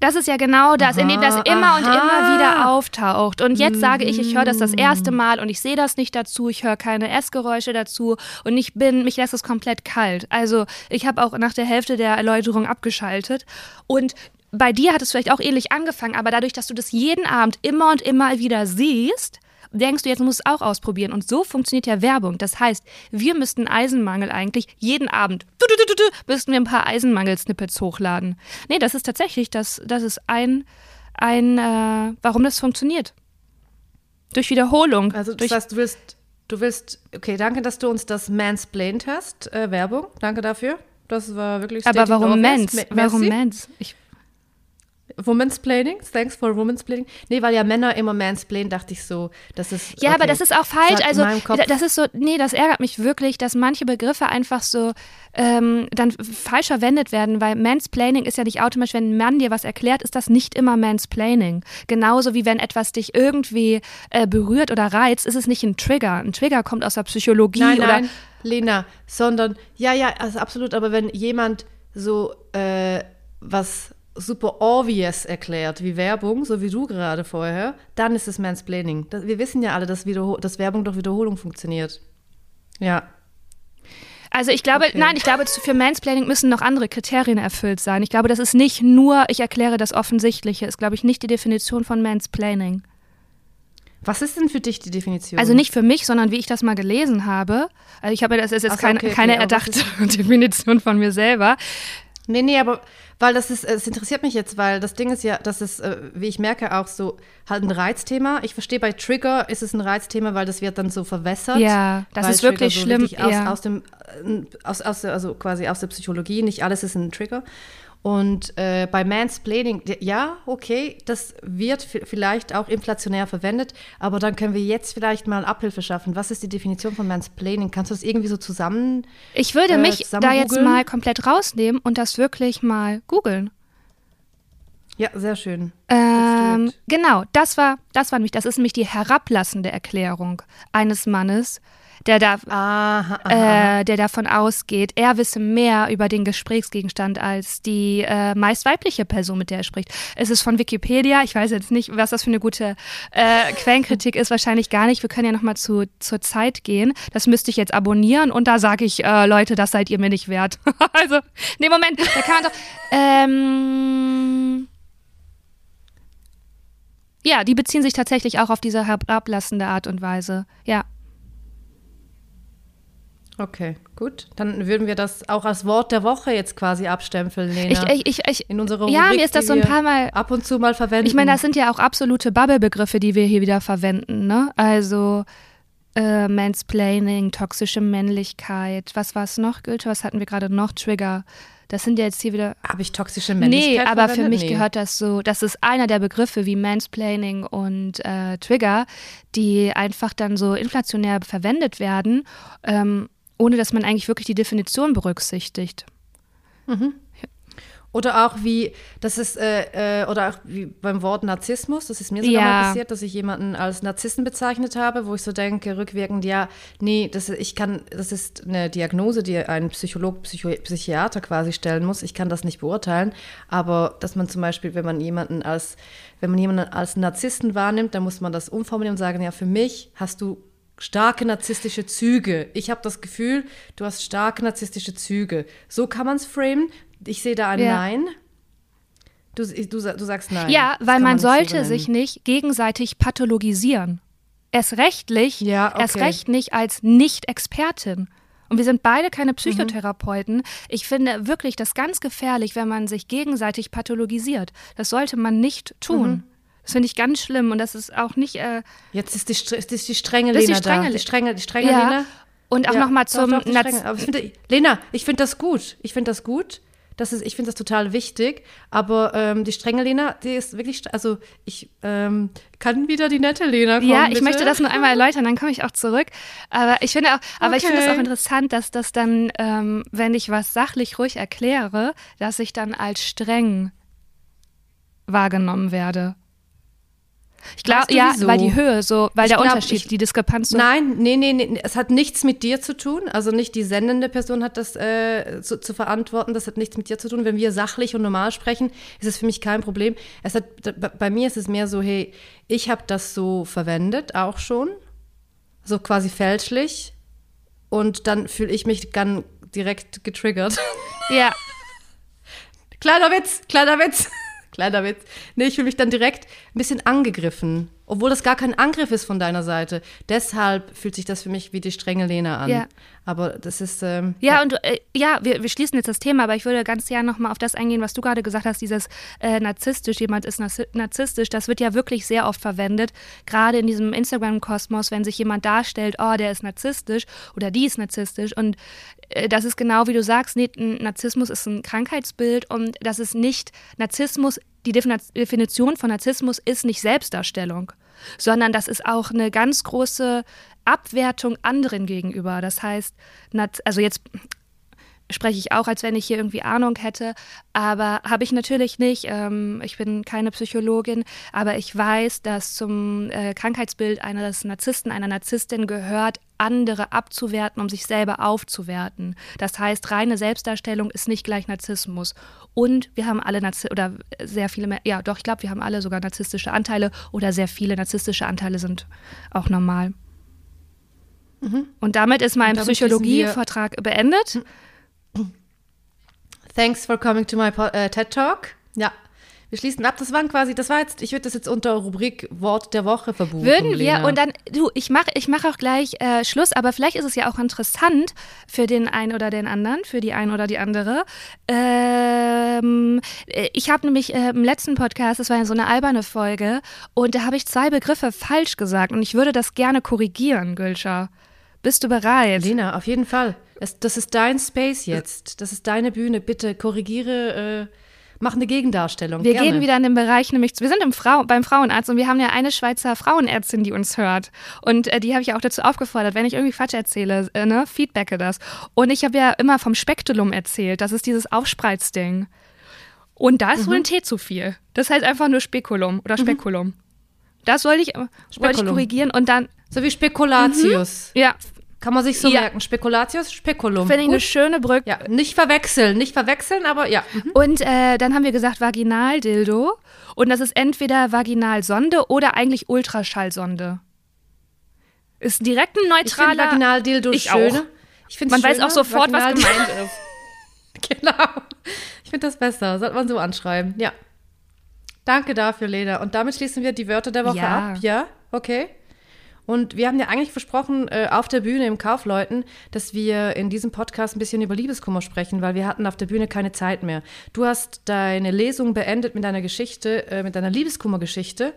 Das ist ja genau das, aha, indem das immer aha. und immer wieder auftaucht. Und jetzt sage ich, ich höre das das erste Mal und ich sehe das nicht dazu, ich höre keine Essgeräusche dazu und ich bin, mich lässt es komplett kalt. Also ich habe auch nach der Hälfte der Erläuterung abgeschaltet und bei dir hat es vielleicht auch ähnlich angefangen, aber dadurch, dass du das jeden Abend immer und immer wieder siehst, denkst du, jetzt musst du es auch ausprobieren. Und so funktioniert ja Werbung. Das heißt, wir müssten Eisenmangel eigentlich jeden Abend, du, du, du, müssten wir ein paar Eisenmangel-Snippets hochladen. Nee, das ist tatsächlich, das, das ist ein, ein äh, warum das funktioniert. Durch Wiederholung. Also das heißt, du willst, du willst, okay, danke, dass du uns das mansplained hast, äh, Werbung, danke dafür. Das war wirklich Aber warum Mans? Warum Mans? Ich Womansplaining, thanks for Womansplaining. Nee, weil ja Männer immer mansplainen, dachte ich so, das ist. Ja, okay, aber das ist auch falsch. Also, das ist so, nee, das ärgert mich wirklich, dass manche Begriffe einfach so ähm, dann falsch verwendet werden, weil Mansplaining ist ja nicht automatisch, wenn ein Mann dir was erklärt, ist das nicht immer Mansplaining. Genauso wie wenn etwas dich irgendwie äh, berührt oder reizt, ist es nicht ein Trigger. Ein Trigger kommt aus der Psychologie nein, oder. Nein, Lena, sondern, ja, ja, also absolut, aber wenn jemand so äh, was super obvious erklärt, wie Werbung, so wie du gerade vorher, dann ist es Mansplaining. Wir wissen ja alle, dass, dass Werbung durch Wiederholung funktioniert. Ja. Also ich glaube, okay. nein, ich glaube, für Mansplaining müssen noch andere Kriterien erfüllt sein. Ich glaube, das ist nicht nur, ich erkläre das Offensichtliche, ist, glaube ich, nicht die Definition von Mansplaining. Was ist denn für dich die Definition? Also nicht für mich, sondern wie ich das mal gelesen habe. Also ich habe, das ist jetzt so, kein, okay, keine okay, erdachte Definition von mir selber. Nee, nee, aber weil das ist, es interessiert mich jetzt, weil das Ding ist ja, das ist, äh, wie ich merke, auch so halt ein Reizthema. Ich verstehe, bei Trigger ist es ein Reizthema, weil das wird dann so verwässert. Ja, das ist Trigger wirklich so schlimm. Aus, ja. aus dem, äh, aus, aus, also quasi aus der Psychologie, nicht alles ist ein Trigger. Und äh, bei Mansplaining, ja, okay, das wird vielleicht auch inflationär verwendet, aber dann können wir jetzt vielleicht mal Abhilfe schaffen. Was ist die Definition von Mansplaining? Kannst du das irgendwie so zusammen? Ich würde äh, mich da jetzt mal komplett rausnehmen und das wirklich mal googeln. Ja, sehr schön. Ähm, genau, das war, das war nämlich, das ist nämlich die herablassende Erklärung eines Mannes, der, da, aha, aha. Äh, der davon ausgeht, er wisse mehr über den Gesprächsgegenstand als die äh, meist weibliche Person, mit der er spricht. Es ist von Wikipedia. Ich weiß jetzt nicht, was das für eine gute äh, Quellenkritik ist. Wahrscheinlich gar nicht. Wir können ja nochmal zu, zur Zeit gehen. Das müsste ich jetzt abonnieren und da sage ich, äh, Leute, das seid ihr mir nicht wert. also, nee, Moment, da kann man doch. Ähm, ja, die beziehen sich tatsächlich auch auf diese herablassende Art und Weise. Ja. Okay, gut. Dann würden wir das auch als Wort der Woche jetzt quasi abstempeln, Lena. Ich, ich, ich, in unserer Rubrik, Ja, mir ist das so ein paar Mal. Ab und zu mal verwenden. Ich meine, das sind ja auch absolute Bubble-Begriffe, die wir hier wieder verwenden, ne? Also äh, Mansplaining, toxische Männlichkeit. Was war es noch, Gülte? Was hatten wir gerade noch? Trigger. Das sind ja jetzt hier wieder. Habe ich toxische Männlichkeit? Nee, aber für mich nee. gehört das so. Das ist einer der Begriffe wie Mansplaining und äh, Trigger, die einfach dann so inflationär verwendet werden. Ähm, ohne dass man eigentlich wirklich die Definition berücksichtigt. Mhm. Oder auch wie, das ist, äh, äh, oder auch wie beim Wort Narzissmus, das ist mir sogar ja. mal passiert, dass ich jemanden als Narzissten bezeichnet habe, wo ich so denke, rückwirkend, ja, nee, das, ich kann, das ist eine Diagnose, die ein Psycholog, Psycho Psychiater quasi stellen muss. Ich kann das nicht beurteilen. Aber dass man zum Beispiel, wenn man jemanden als, wenn man jemanden als Narzissten wahrnimmt, dann muss man das umformulieren und sagen, ja, für mich hast du starke narzisstische Züge. Ich habe das Gefühl, du hast starke narzisstische Züge. So kann man es framen. Ich sehe da ein ja. Nein. Du, du, du, sagst Nein. Ja, weil man, man sollte so sich nicht gegenseitig pathologisieren. Erst rechtlich, ja, okay. erst recht nicht als Nicht-Expertin. Und wir sind beide keine mhm. Psychotherapeuten. Mhm. Ich finde wirklich das ganz gefährlich, wenn man sich gegenseitig pathologisiert. Das sollte man nicht tun. Mhm. Das finde ich ganz schlimm und das ist auch nicht. Äh, Jetzt ist die, ist die strenge Lena die strenge, da. Die strenge, die strenge ja. Lena. Und auch ja, nochmal zum. Doch, doch, Aber ich finde, Lena, ich finde das gut. Ich finde das gut. Das ist, ich finde das total wichtig. Aber ähm, die strenge Lena, die ist wirklich. Also, ich ähm, kann wieder die nette Lena kommen. Ja, ich bitte? möchte das nur einmal erläutern, dann komme ich auch zurück. Aber ich finde auch, aber okay. ich finde es auch interessant, dass das dann, ähm, wenn ich was sachlich ruhig erkläre, dass ich dann als streng wahrgenommen werde. Ich glaube, ja, weil die Höhe so, weil ich der glaub, Unterschied, ich, die Diskrepanz so. Nein, nee, nee, nee, es hat nichts mit dir zu tun. Also nicht die sendende Person hat das äh, zu, zu, verantworten, das hat nichts mit dir zu tun. Wenn wir sachlich und normal sprechen, ist es für mich kein Problem. Es hat, bei mir ist es mehr so, hey, ich habe das so verwendet, auch schon, so quasi fälschlich. Und dann fühle ich mich dann direkt getriggert. Ja. kleiner Witz, kleiner Witz. Kleiner Witz. Nee, ich fühle mich dann direkt ein bisschen angegriffen. Obwohl das gar kein Angriff ist von deiner Seite. Deshalb fühlt sich das für mich wie die strenge Lena an. Ja. Aber das ist. Ähm, ja, ja, und äh, ja, wir, wir schließen jetzt das Thema, aber ich würde ganz gerne nochmal auf das eingehen, was du gerade gesagt hast, dieses äh, narzisstisch, jemand ist narzisstisch, das wird ja wirklich sehr oft verwendet, gerade in diesem Instagram-Kosmos, wenn sich jemand darstellt, oh, der ist narzisstisch oder die ist narzisstisch. Und äh, das ist genau wie du sagst, nee, Narzissmus ist ein Krankheitsbild und das ist nicht Narzissmus die Definition von Narzissmus ist nicht Selbstdarstellung, sondern das ist auch eine ganz große Abwertung anderen gegenüber. Das heißt, also jetzt spreche ich auch, als wenn ich hier irgendwie Ahnung hätte, aber habe ich natürlich nicht. Ähm, ich bin keine Psychologin, aber ich weiß, dass zum äh, Krankheitsbild eines Narzissten, einer Narzisstin gehört, andere abzuwerten, um sich selber aufzuwerten. Das heißt, reine Selbstdarstellung ist nicht gleich Narzissmus. Und wir haben alle Narzi oder sehr viele, mehr, ja doch, ich glaube, wir haben alle sogar narzisstische Anteile oder sehr viele narzisstische Anteile sind auch normal. Mhm. Und damit ist mein Psychologievertrag beendet. Thanks for coming to my uh, TED Talk. Ja, wir schließen ab. Das waren quasi, das war jetzt, ich würde das jetzt unter Rubrik Wort der Woche verbuchen. Würden wir, Lena. und dann, du, ich mache ich mach auch gleich äh, Schluss, aber vielleicht ist es ja auch interessant für den einen oder den anderen, für die einen oder die andere. Ähm, ich habe nämlich äh, im letzten Podcast, das war ja so eine alberne Folge, und da habe ich zwei Begriffe falsch gesagt und ich würde das gerne korrigieren, Gülscher. Bist du bereit? Lena, auf jeden Fall. Es, das ist dein Space jetzt. Das ist deine Bühne. Bitte korrigiere. Äh Mach eine Gegendarstellung. Wir gerne. gehen wieder in den Bereich, nämlich wir sind im Frau, beim Frauenarzt und wir haben ja eine Schweizer Frauenärztin, die uns hört. Und äh, die habe ich auch dazu aufgefordert, wenn ich irgendwie Quatsch erzähle, äh, ne, feedbacke das. Und ich habe ja immer vom Spektulum erzählt. Das ist dieses Aufspreizding. Und da ist mhm. wohl ein T zu viel. Das heißt einfach nur Spekulum oder mhm. Spekulum. Mhm. Das wollte ich, wollte ich korrigieren und dann. So wie Spekulatius. Mhm. Ja, kann man sich so ja. merken. Spekulatius, Spekulum. Finde ich Gut. eine schöne Brücke. Ja, nicht verwechseln, nicht verwechseln, aber ja. Mhm. Und äh, dann haben wir gesagt Vaginaldildo. Und das ist entweder Vaginalsonde oder eigentlich Ultraschallsonde. Ist direkt ein neutraler. Ich Vaginaldildo ich schöner. Auch. Ich man schöner. weiß auch sofort, was gemeint ist. genau. Ich finde das besser. Sollte man so anschreiben. Ja. Danke dafür, Lena. Und damit schließen wir die Wörter der Woche ja. ab. Ja, okay. Und wir haben ja eigentlich versprochen, äh, auf der Bühne im Kaufleuten, dass wir in diesem Podcast ein bisschen über Liebeskummer sprechen, weil wir hatten auf der Bühne keine Zeit mehr. Du hast deine Lesung beendet mit deiner Geschichte, äh, mit deiner Liebeskummergeschichte.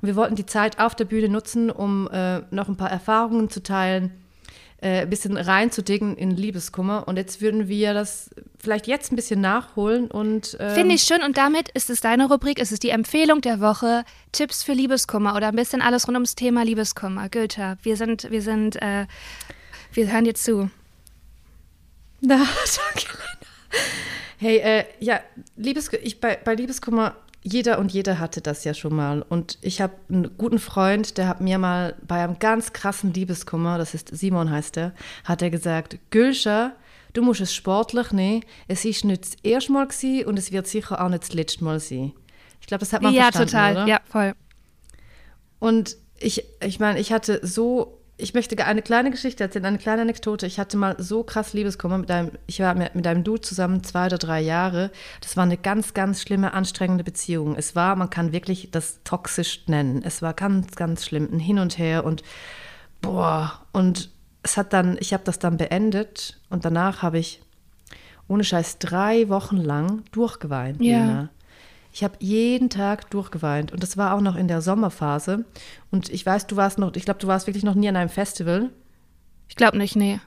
Und wir wollten die Zeit auf der Bühne nutzen, um äh, noch ein paar Erfahrungen zu teilen, ein bisschen reinzudicken in Liebeskummer. Und jetzt würden wir das vielleicht jetzt ein bisschen nachholen und. Ähm Finde ich schön. Und damit ist es deine Rubrik. Es ist die Empfehlung der Woche. Tipps für Liebeskummer oder ein bisschen alles rund ums Thema Liebeskummer. Goethe, wir sind, wir sind, äh, wir hören dir zu. Na, danke, Lena. Hey, äh, ja, Liebes, ich, bei, bei Liebeskummer jeder und jede hatte das ja schon mal. Und ich habe einen guten Freund, der hat mir mal bei einem ganz krassen Liebeskummer, das ist Simon heißt er, hat er gesagt, Gülscher, du musst es sportlich nehmen. Es ist nicht das erste Mal gewesen und es wird sicher auch nicht das letzte Mal sein. Ich glaube, das hat man ja, verstanden, Ja, total. Oder? Ja, voll. Und ich, ich meine, ich hatte so ich möchte eine kleine Geschichte erzählen, eine kleine Anekdote. Ich hatte mal so krass Liebeskummer mit einem, ich war mit, einem Dude zusammen zwei oder drei Jahre. Das war eine ganz, ganz schlimme, anstrengende Beziehung. Es war, man kann wirklich das toxisch nennen. Es war ganz, ganz schlimm, ein Hin und Her und boah. Und es hat dann, ich habe das dann beendet und danach habe ich ohne Scheiß drei Wochen lang durchgeweint. Ja. Lena. Ich habe jeden Tag durchgeweint und das war auch noch in der Sommerphase. Und ich weiß, du warst noch, ich glaube, du warst wirklich noch nie an einem Festival. Ich glaube nicht, nee.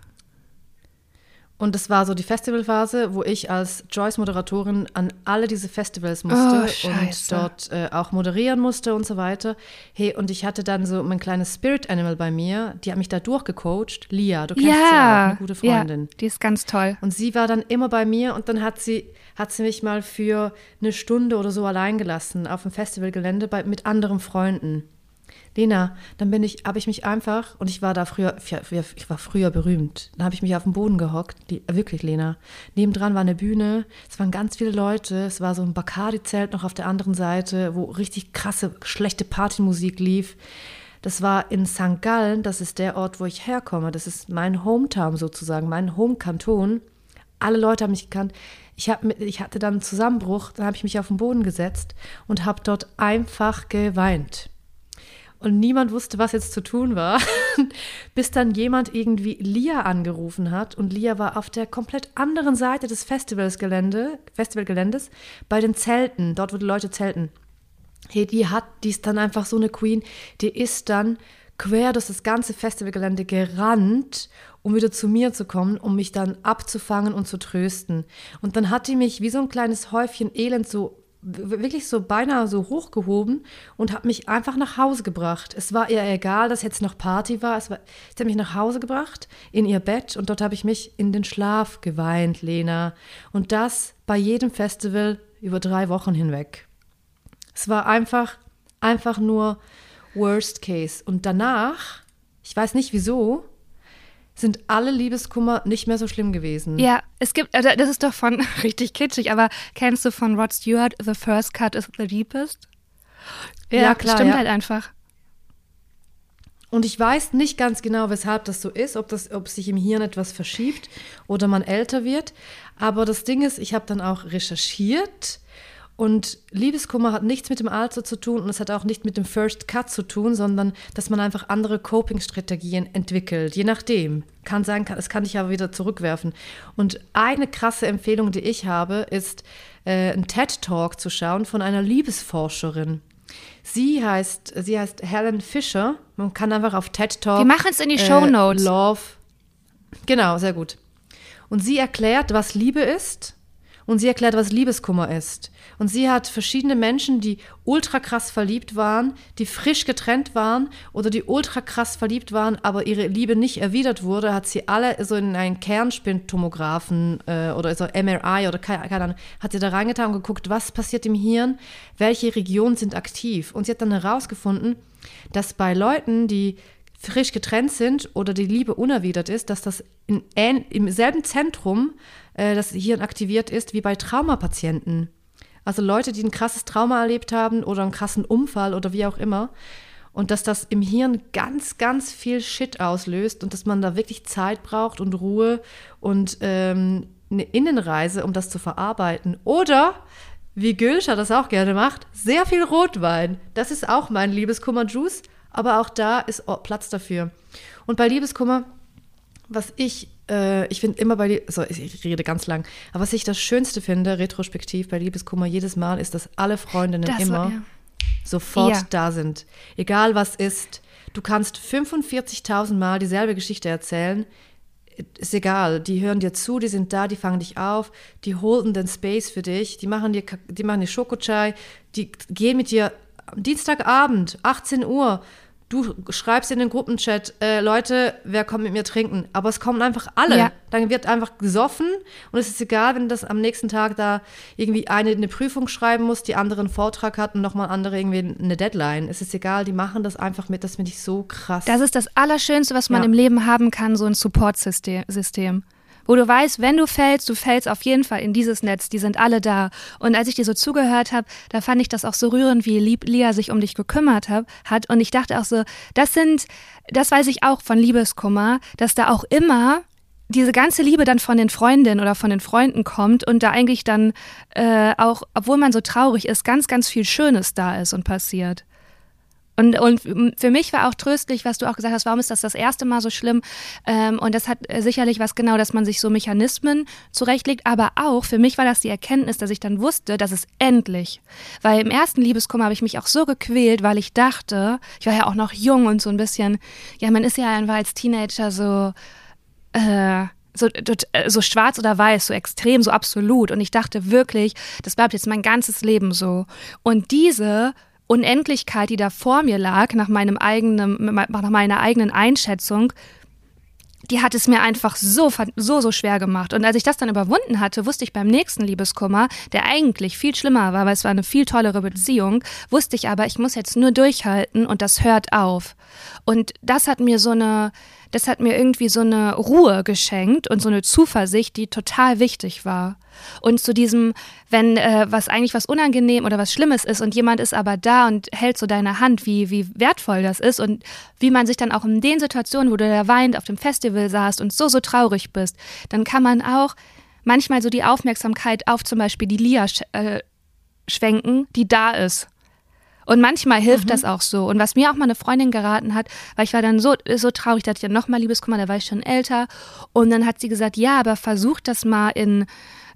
Und das war so die Festivalphase, wo ich als Joyce-Moderatorin an alle diese Festivals musste oh, und dort äh, auch moderieren musste und so weiter. Hey, und ich hatte dann so mein kleines Spirit Animal bei mir, die hat mich da durchgecoacht. Lia, du kennst ja, sie auch, eine gute Freundin. Ja, die ist ganz toll. Und sie war dann immer bei mir und dann hat sie, hat sie mich mal für eine Stunde oder so allein gelassen auf dem Festivalgelände bei, mit anderen Freunden. Lena, dann bin ich, habe ich mich einfach, und ich war da früher, ich war früher berühmt, dann habe ich mich auf den Boden gehockt, die, wirklich Lena. Nebendran war eine Bühne, es waren ganz viele Leute, es war so ein Bacardi-Zelt noch auf der anderen Seite, wo richtig krasse, schlechte Partymusik lief. Das war in St. Gallen, das ist der Ort, wo ich herkomme, das ist mein Hometown sozusagen, mein Home-Kanton. Alle Leute haben mich gekannt. Ich, hab, ich hatte dann einen Zusammenbruch, dann habe ich mich auf den Boden gesetzt und habe dort einfach geweint und niemand wusste, was jetzt zu tun war, bis dann jemand irgendwie Lia angerufen hat und Lia war auf der komplett anderen Seite des Festivalsgelände, Festivalgeländes bei den Zelten, dort wo die Leute zelten. Hey, die hat, die ist dann einfach so eine Queen, die ist dann quer durch das ganze Festivalgelände gerannt, um wieder zu mir zu kommen, um mich dann abzufangen und zu trösten. Und dann hat die mich wie so ein kleines Häufchen Elend so wirklich so beinahe so hochgehoben und hat mich einfach nach Hause gebracht. Es war ihr egal, dass jetzt noch Party war. Es war sie hat mich nach Hause gebracht, in ihr Bett und dort habe ich mich in den Schlaf geweint, Lena. Und das bei jedem Festival über drei Wochen hinweg. Es war einfach, einfach nur Worst Case. Und danach, ich weiß nicht wieso, sind alle Liebeskummer nicht mehr so schlimm gewesen. Ja, es gibt, also das ist doch von, richtig kitschig, aber kennst du von Rod Stewart, The First Cut is the Deepest? Ja, ja klar. Stimmt ja. halt einfach. Und ich weiß nicht ganz genau, weshalb das so ist, ob, das, ob sich im Hirn etwas verschiebt oder man älter wird. Aber das Ding ist, ich habe dann auch recherchiert und Liebeskummer hat nichts mit dem Alter zu tun und es hat auch nicht mit dem First Cut zu tun, sondern dass man einfach andere Coping-Strategien entwickelt. Je nachdem. Kann sein, kann, es kann dich aber wieder zurückwerfen. Und eine krasse Empfehlung, die ich habe, ist, äh, einen TED-Talk zu schauen von einer Liebesforscherin. Sie heißt, sie heißt Helen Fisher. Man kann einfach auf TED Talk. Wir machen es in die äh, Show Notes. Love. Genau, sehr gut. Und sie erklärt, was Liebe ist und sie erklärt, was Liebeskummer ist. Und sie hat verschiedene Menschen, die ultra krass verliebt waren, die frisch getrennt waren oder die ultra krass verliebt waren, aber ihre Liebe nicht erwidert wurde, hat sie alle so in einen Kernspintomographen äh, oder so MRI oder keine, keine Ahnung, hat sie da reingetan und geguckt, was passiert im Hirn, welche Regionen sind aktiv. Und sie hat dann herausgefunden, dass bei Leuten, die frisch getrennt sind oder die Liebe unerwidert ist, dass das in, im selben Zentrum äh, das Hirn aktiviert ist wie bei Traumapatienten. Also Leute, die ein krasses Trauma erlebt haben oder einen krassen Unfall oder wie auch immer. Und dass das im Hirn ganz, ganz viel Shit auslöst und dass man da wirklich Zeit braucht und Ruhe und ähm, eine Innenreise, um das zu verarbeiten. Oder, wie Gülscher das auch gerne macht, sehr viel Rotwein. Das ist auch mein Liebeskummer-Juice aber auch da ist Platz dafür. Und bei Liebeskummer, was ich, äh, ich finde immer bei, so, ich rede ganz lang, aber was ich das Schönste finde, retrospektiv bei Liebeskummer jedes Mal, ist, dass alle Freundinnen das immer war, ja. sofort ja. da sind. Egal was ist. Du kannst 45.000 Mal dieselbe Geschichte erzählen. Ist egal, die hören dir zu, die sind da, die fangen dich auf, die holden den Space für dich, die machen dir, die machen dir Schokochai, die gehen mit dir Dienstagabend, 18 Uhr, Du schreibst in den Gruppenchat, äh, Leute, wer kommt mit mir trinken? Aber es kommen einfach alle. Ja. Dann wird einfach gesoffen und es ist egal, wenn das am nächsten Tag da irgendwie eine eine Prüfung schreiben muss, die andere einen Vortrag hat und nochmal andere irgendwie eine Deadline. Es ist egal, die machen das einfach mit. Das finde ich so krass. Das ist das Allerschönste, was man ja. im Leben haben kann, so ein Support-System wo du weißt, wenn du fällst, du fällst auf jeden Fall in dieses Netz, die sind alle da. Und als ich dir so zugehört habe, da fand ich das auch so rührend, wie lieb Lia sich um dich gekümmert hab, hat. Und ich dachte auch so, das sind, das weiß ich auch von Liebeskummer, dass da auch immer diese ganze Liebe dann von den Freundinnen oder von den Freunden kommt und da eigentlich dann äh, auch, obwohl man so traurig ist, ganz, ganz viel Schönes da ist und passiert. Und, und für mich war auch tröstlich, was du auch gesagt hast, warum ist das das erste Mal so schlimm? Ähm, und das hat äh, sicherlich was genau, dass man sich so Mechanismen zurechtlegt, aber auch für mich war das die Erkenntnis, dass ich dann wusste, dass es endlich. Weil im ersten Liebeskummer habe ich mich auch so gequält, weil ich dachte, ich war ja auch noch jung und so ein bisschen, ja, man ist ja einfach als Teenager so, äh, so, äh, so schwarz oder weiß, so extrem, so absolut. Und ich dachte wirklich, das bleibt jetzt mein ganzes Leben so. Und diese Unendlichkeit, die da vor mir lag, nach meinem eigenen, nach meiner eigenen Einschätzung, die hat es mir einfach so, so, so schwer gemacht. Und als ich das dann überwunden hatte, wusste ich beim nächsten Liebeskummer, der eigentlich viel schlimmer war, weil es war eine viel tollere Beziehung, wusste ich aber, ich muss jetzt nur durchhalten und das hört auf. Und das hat mir so eine, das hat mir irgendwie so eine Ruhe geschenkt und so eine Zuversicht, die total wichtig war. Und zu diesem, wenn äh, was eigentlich was unangenehm oder was Schlimmes ist und jemand ist aber da und hält so deine Hand, wie, wie wertvoll das ist und wie man sich dann auch in den Situationen, wo du da weint, auf dem Festival saßt und so, so traurig bist, dann kann man auch manchmal so die Aufmerksamkeit auf zum Beispiel die Lia äh, schwenken, die da ist und manchmal hilft mhm. das auch so. Und was mir auch mal eine Freundin geraten hat, weil ich war dann so, so traurig, da hatte ich dann nochmal Liebeskummer, da war ich schon älter. Und dann hat sie gesagt, ja, aber versuch das mal in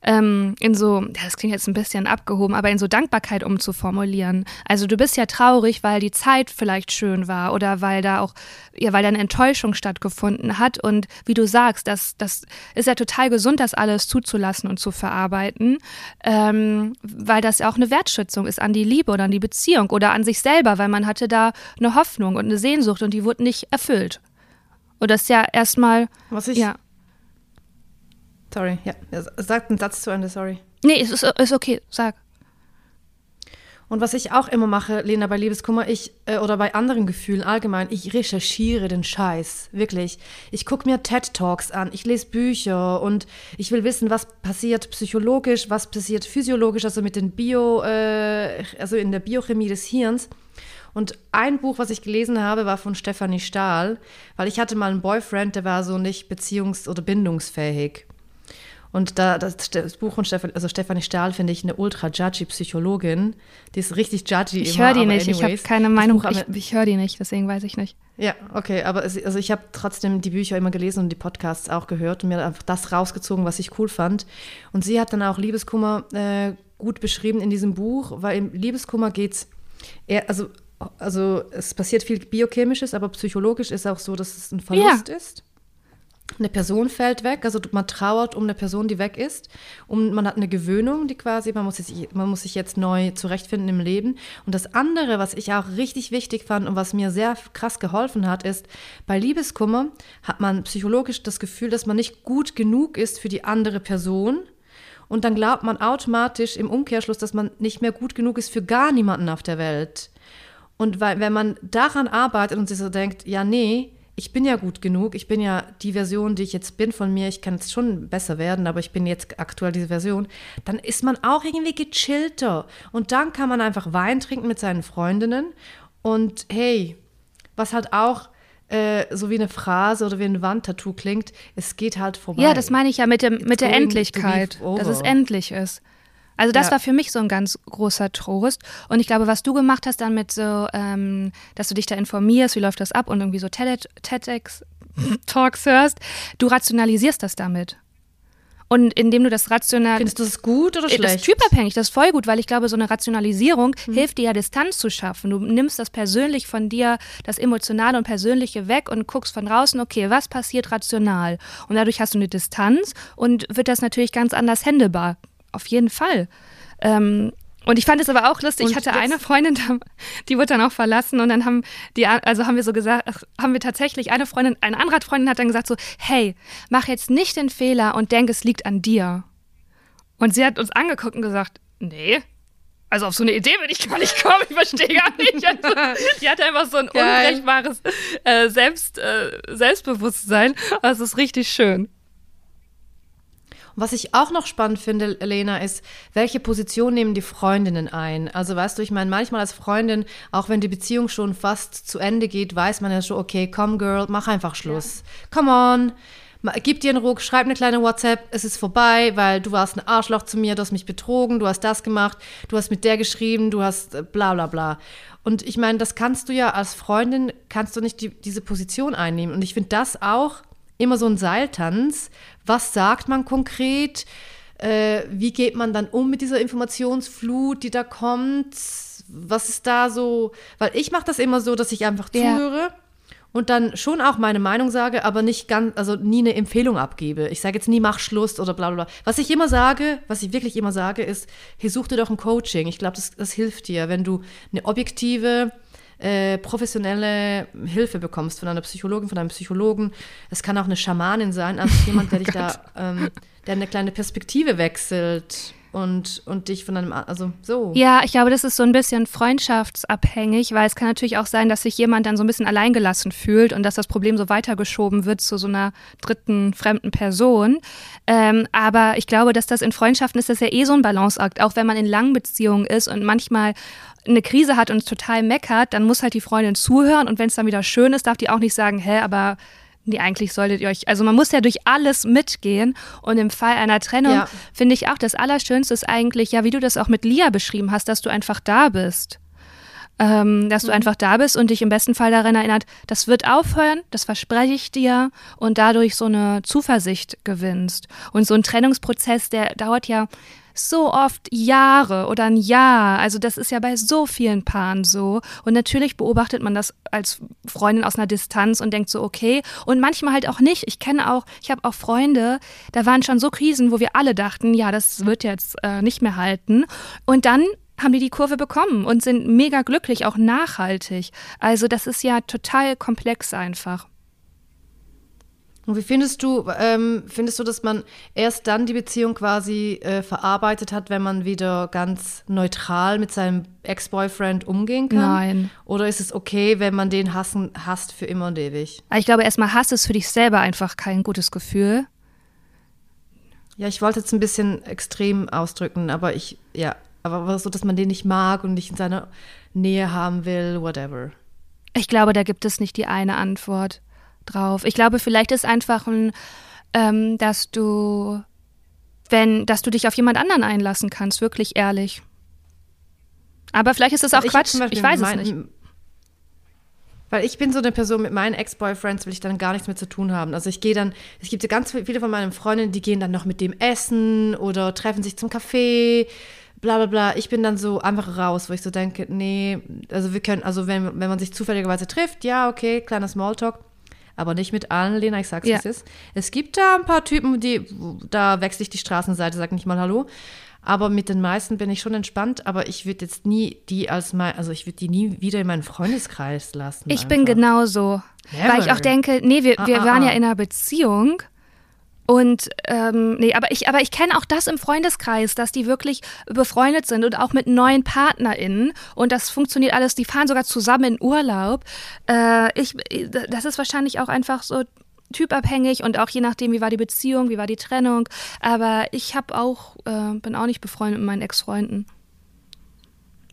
ähm, in so, das klingt jetzt ein bisschen abgehoben, aber in so Dankbarkeit umzuformulieren. Also du bist ja traurig, weil die Zeit vielleicht schön war oder weil da auch, ja, weil da eine Enttäuschung stattgefunden hat. Und wie du sagst, das, das ist ja total gesund, das alles zuzulassen und zu verarbeiten, ähm, weil das ja auch eine Wertschätzung ist an die Liebe oder an die Beziehung oder an sich selber, weil man hatte da eine Hoffnung und eine Sehnsucht und die wurde nicht erfüllt. Und das ist ja erstmal. Was ich. Ja. Sorry, ja. Sag einen Satz zu Ende, sorry. Nee, es ist, ist okay, sag. Und was ich auch immer mache, Lena, bei Liebeskummer, ich, äh, oder bei anderen Gefühlen allgemein, ich recherchiere den Scheiß. Wirklich. Ich gucke mir TED-Talks an, ich lese Bücher und ich will wissen, was passiert psychologisch, was passiert physiologisch, also mit den Bio, äh, also in der Biochemie des Hirns. Und ein Buch, was ich gelesen habe, war von Stefanie Stahl, weil ich hatte mal einen Boyfriend, der war so nicht beziehungs- oder bindungsfähig. Und da, das, das Buch von Stefan, also Stefanie Stahl finde ich eine ultra judgy Psychologin. Die ist richtig judgy. Ich höre die nicht, anyways, ich habe keine Meinung, ich, ich höre die nicht, deswegen weiß ich nicht. Ja, okay, aber es, also ich habe trotzdem die Bücher immer gelesen und die Podcasts auch gehört und mir einfach das rausgezogen, was ich cool fand. Und sie hat dann auch Liebeskummer äh, gut beschrieben in diesem Buch, weil im Liebeskummer geht es eher, also also es passiert viel Biochemisches, aber psychologisch ist auch so, dass es ein Verlust ja. ist. Eine Person fällt weg, also man trauert um eine Person, die weg ist. Und man hat eine Gewöhnung, die quasi, man muss, sich, man muss sich jetzt neu zurechtfinden im Leben. Und das andere, was ich auch richtig wichtig fand und was mir sehr krass geholfen hat, ist, bei Liebeskummer hat man psychologisch das Gefühl, dass man nicht gut genug ist für die andere Person. Und dann glaubt man automatisch im Umkehrschluss, dass man nicht mehr gut genug ist für gar niemanden auf der Welt. Und weil, wenn man daran arbeitet und sich so denkt, ja, nee, ich bin ja gut genug, ich bin ja die Version, die ich jetzt bin von mir, ich kann jetzt schon besser werden, aber ich bin jetzt aktuell diese Version, dann ist man auch irgendwie gechillter. Und dann kann man einfach Wein trinken mit seinen Freundinnen. Und hey, was halt auch äh, so wie eine Phrase oder wie ein Wandtattoo klingt, es geht halt vorbei. Ja, das meine ich ja mit, dem, mit der Endlichkeit, dass es endlich ist. Also das ja. war für mich so ein ganz großer Trost. Und ich glaube, was du gemacht hast dann mit so, ähm, dass du dich da informierst, wie läuft das ab und irgendwie so TEDx-Talks hörst, du rationalisierst das damit. Und indem du das rational. Findest du das gut oder schlecht? Das ist typabhängig, das ist voll gut, weil ich glaube, so eine Rationalisierung mhm. hilft dir ja Distanz zu schaffen. Du nimmst das persönlich von dir, das Emotionale und Persönliche weg und guckst von draußen, okay, was passiert rational? Und dadurch hast du eine Distanz und wird das natürlich ganz anders händelbar auf jeden Fall. Ähm, und ich fand es aber auch lustig. Und ich hatte eine Freundin, die wurde dann auch verlassen und dann haben die, also haben wir so gesagt, haben wir tatsächlich eine Freundin, eine andere Freundin hat dann gesagt so, hey, mach jetzt nicht den Fehler und denk, es liegt an dir. Und sie hat uns angeguckt und gesagt, nee, also auf so eine Idee würde ich gar nicht kommen, ich verstehe gar nicht. Also, die hatte einfach so ein Geil. unbrechbares äh, Selbst, äh, Selbstbewusstsein. Das ist richtig schön. Und was ich auch noch spannend finde, Lena, ist, welche Position nehmen die Freundinnen ein? Also weißt du, ich meine, manchmal als Freundin, auch wenn die Beziehung schon fast zu Ende geht, weiß man ja schon, okay, komm Girl, mach einfach Schluss. Ja. Come on. Gib dir einen Ruck, schreib eine kleine WhatsApp, es ist vorbei, weil du warst ein Arschloch zu mir, du hast mich betrogen, du hast das gemacht, du hast mit der geschrieben, du hast äh, bla bla bla. Und ich meine, das kannst du ja als Freundin, kannst du nicht die, diese Position einnehmen. Und ich finde das auch immer so ein Seiltanz. Was sagt man konkret? Äh, wie geht man dann um mit dieser Informationsflut, die da kommt? Was ist da so? Weil ich mache das immer so, dass ich einfach ja. zuhöre und dann schon auch meine Meinung sage, aber nicht ganz, also nie eine Empfehlung abgebe. Ich sage jetzt nie, mach Schluss oder bla bla bla. Was ich immer sage, was ich wirklich immer sage, ist, hey, such dir doch ein Coaching. Ich glaube, das, das hilft dir, wenn du eine objektive äh, professionelle Hilfe bekommst von einer Psychologin, von einem Psychologen. Es kann auch eine Schamanin sein, also jemand, der dich da, ähm, der eine kleine Perspektive wechselt und, und dich von einem, also so. Ja, ich glaube, das ist so ein bisschen freundschaftsabhängig, weil es kann natürlich auch sein, dass sich jemand dann so ein bisschen alleingelassen fühlt und dass das Problem so weitergeschoben wird zu so einer dritten, fremden Person. Ähm, aber ich glaube, dass das in Freundschaften ist das ja eh so ein Balanceakt, auch wenn man in langen Beziehungen ist und manchmal eine Krise hat und total meckert, dann muss halt die Freundin zuhören und wenn es dann wieder schön ist, darf die auch nicht sagen, hä, aber nee, eigentlich solltet ihr euch, also man muss ja durch alles mitgehen und im Fall einer Trennung ja. finde ich auch, das Allerschönste ist eigentlich, ja, wie du das auch mit Lia beschrieben hast, dass du einfach da bist. ähm, dass du mhm. einfach da bist und dich im besten Fall daran erinnert, das wird aufhören, das verspreche ich dir und dadurch so eine Zuversicht gewinnst. Und so ein Trennungsprozess, der dauert ja so oft Jahre oder ein Jahr. Also das ist ja bei so vielen Paaren so. Und natürlich beobachtet man das als Freundin aus einer Distanz und denkt so, okay. Und manchmal halt auch nicht. Ich kenne auch, ich habe auch Freunde, da waren schon so Krisen, wo wir alle dachten, ja, das wird jetzt äh, nicht mehr halten. Und dann haben die die Kurve bekommen und sind mega glücklich, auch nachhaltig. Also das ist ja total komplex einfach. Und wie findest du, ähm, findest du, dass man erst dann die Beziehung quasi äh, verarbeitet hat, wenn man wieder ganz neutral mit seinem Ex-Boyfriend umgehen kann? Nein. Oder ist es okay, wenn man den hassen, hasst für immer und ewig? Ich glaube, erstmal Hass ist für dich selber einfach kein gutes Gefühl. Ja, ich wollte jetzt ein bisschen extrem ausdrücken, aber ich, ja, aber so, dass man den nicht mag und nicht in seiner Nähe haben will, whatever. Ich glaube, da gibt es nicht die eine Antwort drauf. Ich glaube, vielleicht ist einfach ein, ähm, dass du, wenn, dass du dich auf jemand anderen einlassen kannst, wirklich ehrlich. Aber vielleicht ist das auch ich Quatsch. Ich weiß es nicht. Weil ich bin so eine Person, mit meinen Ex-Boyfriends will ich dann gar nichts mehr zu tun haben. Also ich gehe dann, es gibt ganz viele von meinen Freundinnen, die gehen dann noch mit dem essen oder treffen sich zum Kaffee bla bla bla. Ich bin dann so einfach raus, wo ich so denke, nee, also wir können, also wenn, wenn man sich zufälligerweise trifft, ja, okay, kleiner Smalltalk, aber nicht mit allen, Lena, ich sag's, ja. wie es ist. Es gibt da ein paar Typen, die, da wechsle ich die Straßenseite, sag nicht mal Hallo. Aber mit den meisten bin ich schon entspannt, aber ich würde jetzt nie die als mein, also ich würde die nie wieder in meinen Freundeskreis lassen. Ich einfach. bin genauso. Never. Weil ich auch denke, nee, wir, wir ah, ah, waren ah. ja in einer Beziehung und ähm, nee, aber ich, aber ich kenne auch das im Freundeskreis, dass die wirklich befreundet sind und auch mit neuen PartnerInnen. Und das funktioniert alles, die fahren sogar zusammen in Urlaub. Äh, ich, das ist wahrscheinlich auch einfach so typabhängig und auch je nachdem, wie war die Beziehung, wie war die Trennung. Aber ich habe auch, äh, bin auch nicht befreundet mit meinen Ex-Freunden.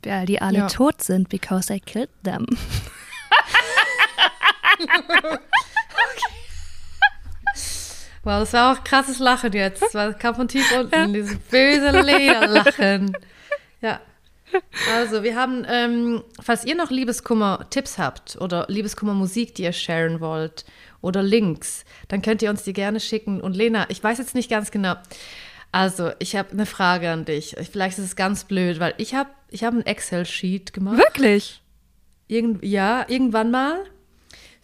Weil die alle ja. tot sind, because I killed them. okay. Wow, das war auch krasses Lachen jetzt. Das kam von tief unten, ja. dieses böse Lederlachen. Ja. Also, wir haben, ähm, falls ihr noch Liebeskummer-Tipps habt oder Liebeskummer-Musik, die ihr sharen wollt oder Links, dann könnt ihr uns die gerne schicken. Und Lena, ich weiß jetzt nicht ganz genau. Also, ich habe eine Frage an dich. Vielleicht ist es ganz blöd, weil ich habe ich hab ein Excel-Sheet gemacht. Wirklich? Irgend, ja, irgendwann mal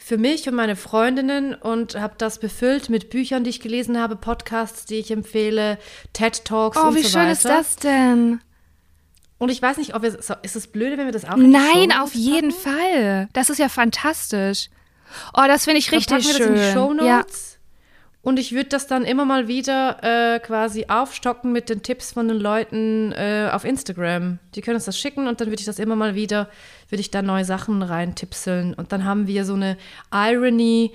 für mich und meine Freundinnen und habe das befüllt mit Büchern, die ich gelesen habe, Podcasts, die ich empfehle, TED Talks oh, und so weiter. Oh, wie schön ist das denn? Und ich weiß nicht, ob wir, ist es blöde, wenn wir das auch Nein, auf jeden Fall. Das ist ja fantastisch. Oh, das finde ich richtig schön. Wir das in die Show Notes. Ja. Und ich würde das dann immer mal wieder äh, quasi aufstocken mit den Tipps von den Leuten äh, auf Instagram. Die können uns das schicken und dann würde ich das immer mal wieder, würde ich da neue Sachen reintipseln. Und dann haben wir so eine Irony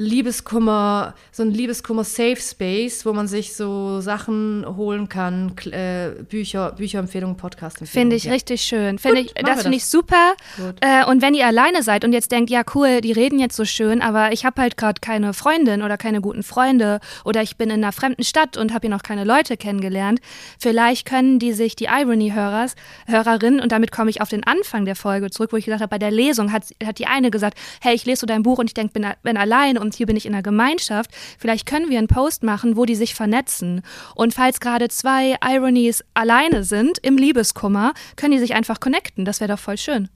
Liebeskummer, so ein Liebeskummer-Safe Space, wo man sich so Sachen holen kann, äh, Bücher, Bücherempfehlungen, Podcast-Empfehlungen. Finde ich ja. richtig schön. Finde ich, das finde ich super. Äh, und wenn ihr alleine seid und jetzt denkt, ja cool, die reden jetzt so schön, aber ich habe halt gerade keine Freundin oder keine guten Freunde oder ich bin in einer fremden Stadt und habe hier noch keine Leute kennengelernt, vielleicht können die sich die Irony-Hörers, Hörerin, und damit komme ich auf den Anfang der Folge zurück, wo ich gesagt habe, bei der Lesung hat, hat die eine gesagt, hey, ich lese so dein Buch und ich denke, bin, bin alleine und hier bin ich in einer Gemeinschaft. Vielleicht können wir einen Post machen, wo die sich vernetzen. Und falls gerade zwei Ironies alleine sind im Liebeskummer, können die sich einfach connecten. Das wäre doch voll schön.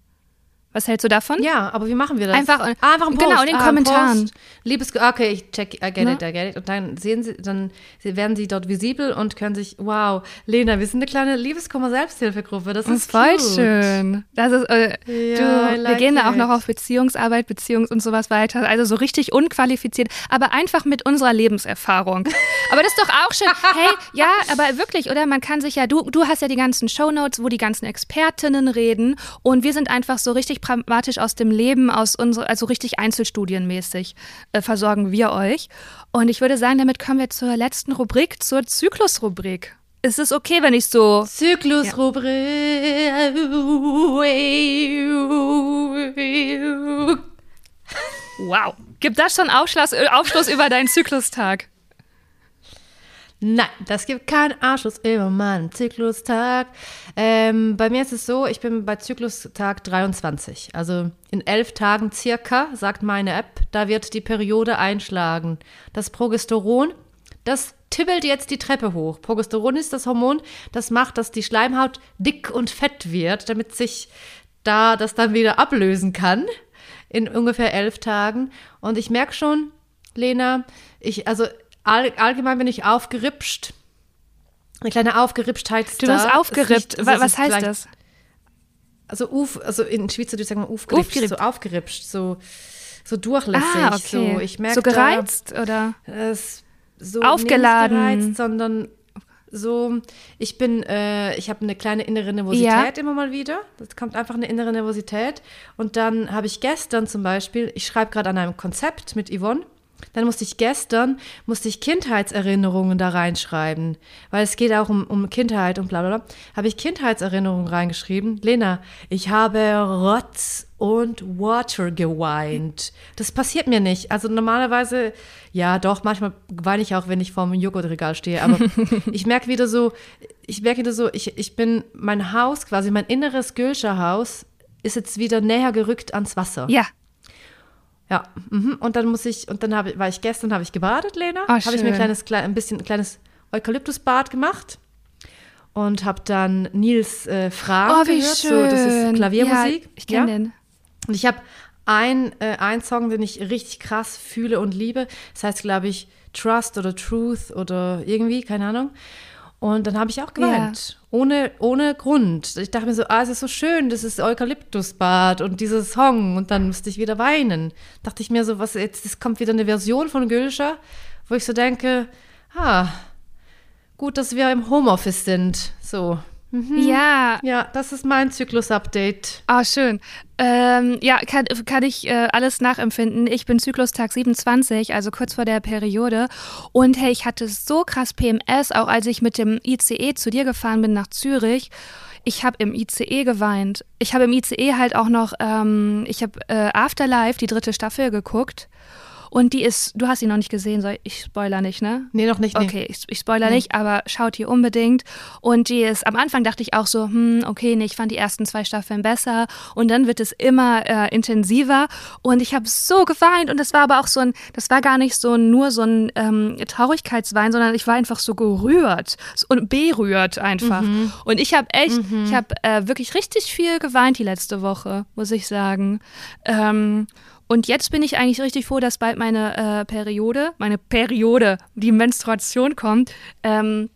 Was hältst du davon? Ja, aber wie machen wir das? Einfach, ah, einfach ein Post. Genau, in den ah, Kommentaren. Post. Liebes, okay, ich check, I get ne? it, I get it. Und dann sehen sie, dann werden sie dort visibel und können sich, wow, Lena, wir sind eine kleine Liebeskummer-Selbsthilfegruppe. Das, das ist voll schön. Das ist, äh, ja, du, like wir gehen da auch noch auf Beziehungsarbeit, Beziehungs- und sowas weiter. Also so richtig unqualifiziert, aber einfach mit unserer Lebenserfahrung. aber das ist doch auch schön. Hey, ja, aber wirklich, oder? Man kann sich ja, du, du hast ja die ganzen Shownotes, wo die ganzen Expertinnen reden und wir sind einfach so richtig pragmatisch aus dem Leben, aus unserer, also richtig einzelstudienmäßig äh, versorgen wir euch. Und ich würde sagen, damit kommen wir zur letzten Rubrik, zur Zyklusrubrik. Ist es okay, wenn ich so. Zyklusrubrik. Ja. Wow. Gibt das schon Aufschluss, Aufschluss über deinen Zyklustag? Nein, das gibt keinen Anschluss über meinen Zyklustag. Ähm, bei mir ist es so, ich bin bei Zyklustag 23. Also in elf Tagen circa, sagt meine App, da wird die Periode einschlagen. Das Progesteron, das tibbelt jetzt die Treppe hoch. Progesteron ist das Hormon, das macht, dass die Schleimhaut dick und fett wird, damit sich da das dann wieder ablösen kann in ungefähr elf Tagen. Und ich merke schon, Lena, ich, also all, allgemein bin ich aufgeripscht. Eine kleine Aufgeripschtheit. Du bist aufgerippt. Nicht, Was heißt das? Also, uf, also in Schweizerdeutsch sagen wir aufgeripscht, so aufgeripscht, so, so durchlässig. Ah, okay. So, ich merke, so gereizt da, oder? Es, so Aufgeladen. Nicht gereizt, sondern so, ich bin, äh, ich habe eine kleine innere Nervosität ja. immer mal wieder. Das kommt einfach eine innere Nervosität. Und dann habe ich gestern zum Beispiel, ich schreibe gerade an einem Konzept mit Yvonne dann musste ich gestern, musste ich Kindheitserinnerungen da reinschreiben, weil es geht auch um, um Kindheit und bla bla bla. Habe ich Kindheitserinnerungen reingeschrieben. Lena, ich habe Rotz und Water geweint. Das passiert mir nicht. Also normalerweise, ja doch, manchmal weine ich auch, wenn ich vor dem Joghurtregal stehe. Aber ich merke wieder so, ich merke wieder so, ich, ich bin, mein Haus quasi, mein inneres Gülscher Haus ist jetzt wieder näher gerückt ans Wasser. Ja, ja, mhm. und dann muss ich, und dann habe war ich gestern, habe ich gebadet, Lena. Oh, habe ich mir ein kleines, ein bisschen ein kleines Eukalyptusbad gemacht und habe dann Nils äh, Fragen oh, wie gehört. Schön. So, das ist Klaviermusik. Ja, ich kenne ja. den. Und ich habe ein, äh, ein Song, den ich richtig krass fühle und liebe. Das heißt, glaube ich, Trust oder Truth oder irgendwie, keine Ahnung. Und dann habe ich auch geweint. Ja. Ohne, ohne Grund. Ich dachte mir so, ah, es ist so schön, das ist Eukalyptusbad und dieser Song. Und dann musste ich wieder weinen. Dachte ich mir so, was jetzt, es kommt wieder eine Version von Gülscher, wo ich so denke, ah, gut, dass wir im Homeoffice sind. So. Mhm. Ja. Ja, das ist mein Zyklus-Update. Ah, schön. Ähm, ja, kann, kann ich äh, alles nachempfinden. Ich bin Zyklustag 27, also kurz vor der Periode. Und hey, ich hatte so krass PMS, auch als ich mit dem ICE zu dir gefahren bin nach Zürich. Ich habe im ICE geweint. Ich habe im ICE halt auch noch, ähm, ich habe äh, Afterlife, die dritte Staffel, geguckt. Und die ist, du hast sie noch nicht gesehen, soll ich spoiler nicht, ne? Nee, noch nicht. Nee. Okay, ich, ich spoiler nee. nicht, aber schaut hier unbedingt. Und die ist, am Anfang dachte ich auch so, hm, okay, nee, ich fand die ersten zwei Staffeln besser. Und dann wird es immer äh, intensiver. Und ich habe so geweint. Und das war aber auch so ein, das war gar nicht so nur so ein ähm, Traurigkeitswein, sondern ich war einfach so gerührt und berührt einfach. Mhm. Und ich habe echt, mhm. ich habe äh, wirklich richtig viel geweint die letzte Woche, muss ich sagen. Ähm, und jetzt bin ich eigentlich richtig froh, dass bald meine äh, Periode, meine Periode, die Menstruation kommt, ähm,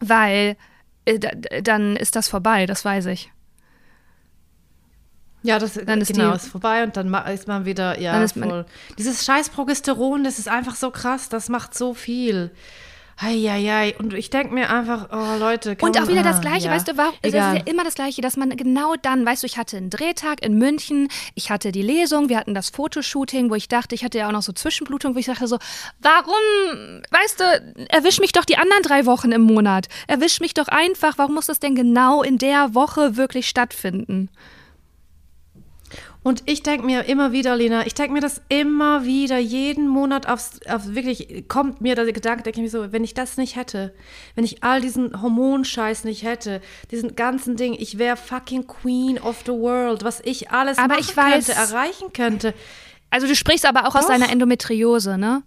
weil äh, dann ist das vorbei, das weiß ich. Ja, das dann ist genau, die, ist vorbei und dann ist man wieder, ja, voll. Dieses scheiß Progesteron, das ist einfach so krass, das macht so viel. Eieiei. Und ich denke mir einfach, oh Leute. Und auch wieder das Gleiche, ja. weißt du, warum? Es ist ja immer das Gleiche, dass man genau dann, weißt du, ich hatte einen Drehtag in München, ich hatte die Lesung, wir hatten das Fotoshooting, wo ich dachte, ich hatte ja auch noch so Zwischenblutung, wo ich dachte so, warum, weißt du, erwisch mich doch die anderen drei Wochen im Monat. Erwisch mich doch einfach, warum muss das denn genau in der Woche wirklich stattfinden? Und ich denke mir immer wieder, Lena, ich denke mir das immer wieder, jeden Monat aufs, aufs wirklich kommt mir der Gedanke, denke ich mir so, wenn ich das nicht hätte, wenn ich all diesen Hormonscheiß nicht hätte, diesen ganzen Ding, ich wäre fucking Queen of the World, was ich alles aber ich weiß, könnte, erreichen könnte. Also du sprichst aber auch Doch. aus deiner Endometriose, ne?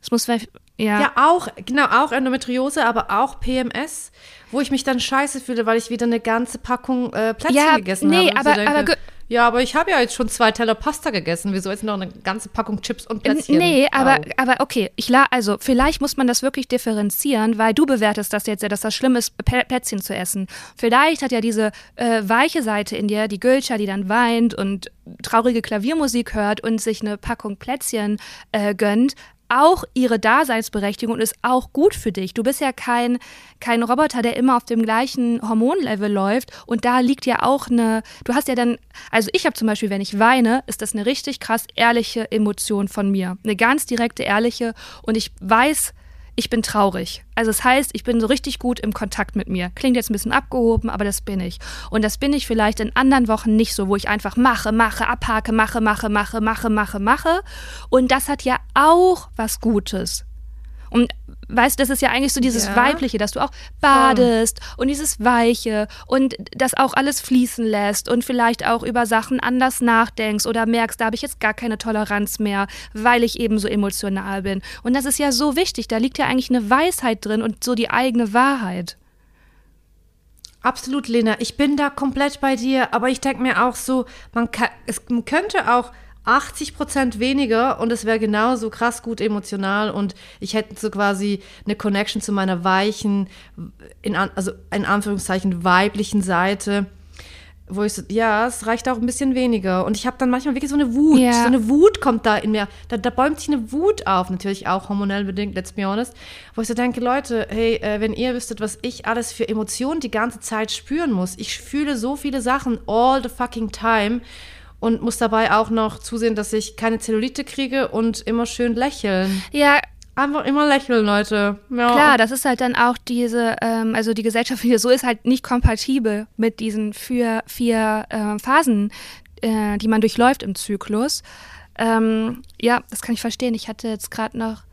Das muss ja. Ja, auch, genau, auch Endometriose, aber auch PMS, wo ich mich dann scheiße fühle, weil ich wieder eine ganze Packung äh, Plätzchen ja, gegessen nee, habe. Nee, aber, aber ja, aber ich habe ja jetzt schon zwei Teller Pasta gegessen. Wieso jetzt noch eine ganze Packung Chips und Plätzchen? Nee, aber, aber okay. Ich la also, vielleicht muss man das wirklich differenzieren, weil du bewertest das jetzt ja, dass das schlimm ist, Plätzchen zu essen. Vielleicht hat ja diese äh, weiche Seite in dir, die Gülscha, die dann weint und traurige Klaviermusik hört und sich eine Packung Plätzchen äh, gönnt, auch ihre Daseinsberechtigung und ist auch gut für dich. Du bist ja kein, kein Roboter, der immer auf dem gleichen Hormonlevel läuft. Und da liegt ja auch eine, du hast ja dann, also ich habe zum Beispiel, wenn ich weine, ist das eine richtig krass ehrliche Emotion von mir. Eine ganz direkte, ehrliche. Und ich weiß, ich bin traurig. Also es das heißt, ich bin so richtig gut im Kontakt mit mir. Klingt jetzt ein bisschen abgehoben, aber das bin ich. Und das bin ich vielleicht in anderen Wochen nicht so, wo ich einfach mache, mache, abhake, mache, mache, mache, mache, mache, mache. Und das hat ja auch was Gutes. Und weißt du, das ist ja eigentlich so dieses ja. Weibliche, dass du auch badest Voll. und dieses Weiche und das auch alles fließen lässt und vielleicht auch über Sachen anders nachdenkst oder merkst, da habe ich jetzt gar keine Toleranz mehr, weil ich eben so emotional bin. Und das ist ja so wichtig, da liegt ja eigentlich eine Weisheit drin und so die eigene Wahrheit. Absolut, Lena. Ich bin da komplett bei dir, aber ich denke mir auch so, man, kann, es, man könnte auch 80 Prozent weniger und es wäre genauso krass gut emotional und ich hätte so quasi eine Connection zu meiner weichen, in, also in Anführungszeichen weiblichen Seite wo ich so, ja, es reicht auch ein bisschen weniger. Und ich habe dann manchmal wirklich so eine Wut. Ja. So eine Wut kommt da in mir. Da, da, bäumt sich eine Wut auf, natürlich auch hormonell bedingt, let's be honest. Wo ich so denke, Leute, hey, äh, wenn ihr wüsstet, was ich alles für Emotionen die ganze Zeit spüren muss. Ich fühle so viele Sachen all the fucking time und muss dabei auch noch zusehen, dass ich keine Zellulite kriege und immer schön lächeln. Ja, Einfach immer lächeln, Leute. Ja. Klar, das ist halt dann auch diese, ähm, also die Gesellschaft hier so ist halt nicht kompatibel mit diesen vier, vier äh, Phasen, äh, die man durchläuft im Zyklus. Ähm, ja, das kann ich verstehen. Ich hatte jetzt gerade noch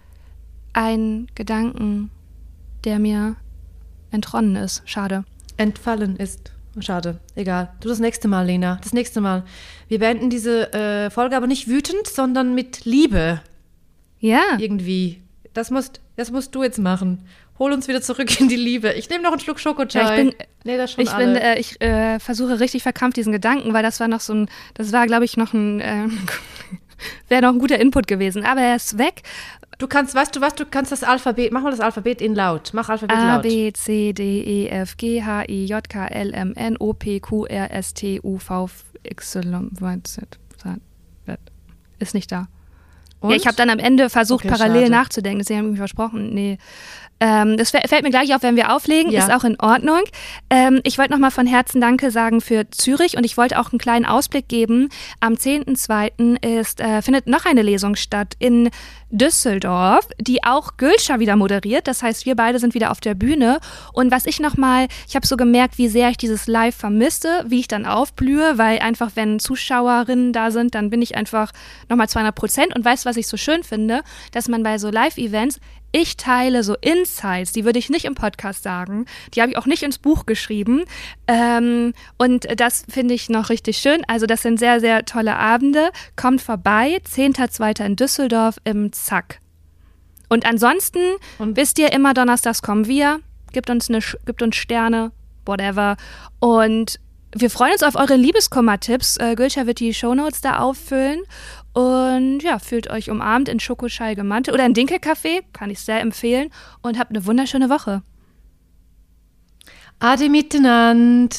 einen Gedanken, der mir entronnen ist. Schade. Entfallen ist. Schade, egal. Du das nächste Mal, Lena. Das nächste Mal. Wir beenden diese äh, Folge aber nicht wütend, sondern mit Liebe. Ja. Irgendwie das musst, das musst du jetzt machen. Hol uns wieder zurück in die Liebe. Ich nehme noch einen Schluck Schokochai. Ja, ich bin, nee, das schon ich, bin, äh, ich äh, versuche richtig verkrampft diesen Gedanken, weil das war noch so ein, das war, glaube ich, noch ein, äh, wäre noch ein guter Input gewesen. Aber er ist weg. Du kannst, weißt du was, du kannst das Alphabet, mach mal das Alphabet in laut. Mach Alphabet A, laut. A, B, C, D, E, F, G, H, I, J, K, L, M, N, O, P, Q, R, S, T, U, V, X, Y, Z. Ist nicht da. Ja, ich habe dann am Ende versucht, okay, parallel schade. nachzudenken. Deswegen habe ich mir versprochen, nee. Ähm, das fällt mir gleich auf, wenn wir auflegen. Ja. Ist auch in Ordnung. Ähm, ich wollte nochmal von Herzen Danke sagen für Zürich und ich wollte auch einen kleinen Ausblick geben. Am 10.2. äh, findet noch eine Lesung statt in Düsseldorf, die auch Gülscher wieder moderiert. Das heißt, wir beide sind wieder auf der Bühne. Und was ich nochmal, ich habe so gemerkt, wie sehr ich dieses Live vermisse, wie ich dann aufblühe, weil einfach, wenn Zuschauerinnen da sind, dann bin ich einfach nochmal 200 Prozent. Und weißt du, was ich so schön finde? Dass man bei so Live-Events ich teile so Insights, die würde ich nicht im Podcast sagen, die habe ich auch nicht ins Buch geschrieben. Ähm, und das finde ich noch richtig schön. Also das sind sehr, sehr tolle Abende. Kommt vorbei, 10.2. in Düsseldorf im Zack. Und ansonsten und wisst ihr immer, donnerstags kommen wir, gibt uns, eine, gibt uns Sterne, whatever. Und wir freuen uns auf eure Liebeskummer-Tipps. Äh, Gülscha wird die Shownotes da auffüllen. Und ja, fühlt euch umarmt in Schokoschall gemantelt oder in Dinkelkaffee, kann ich sehr empfehlen. Und habt eine wunderschöne Woche. Ade miteinander.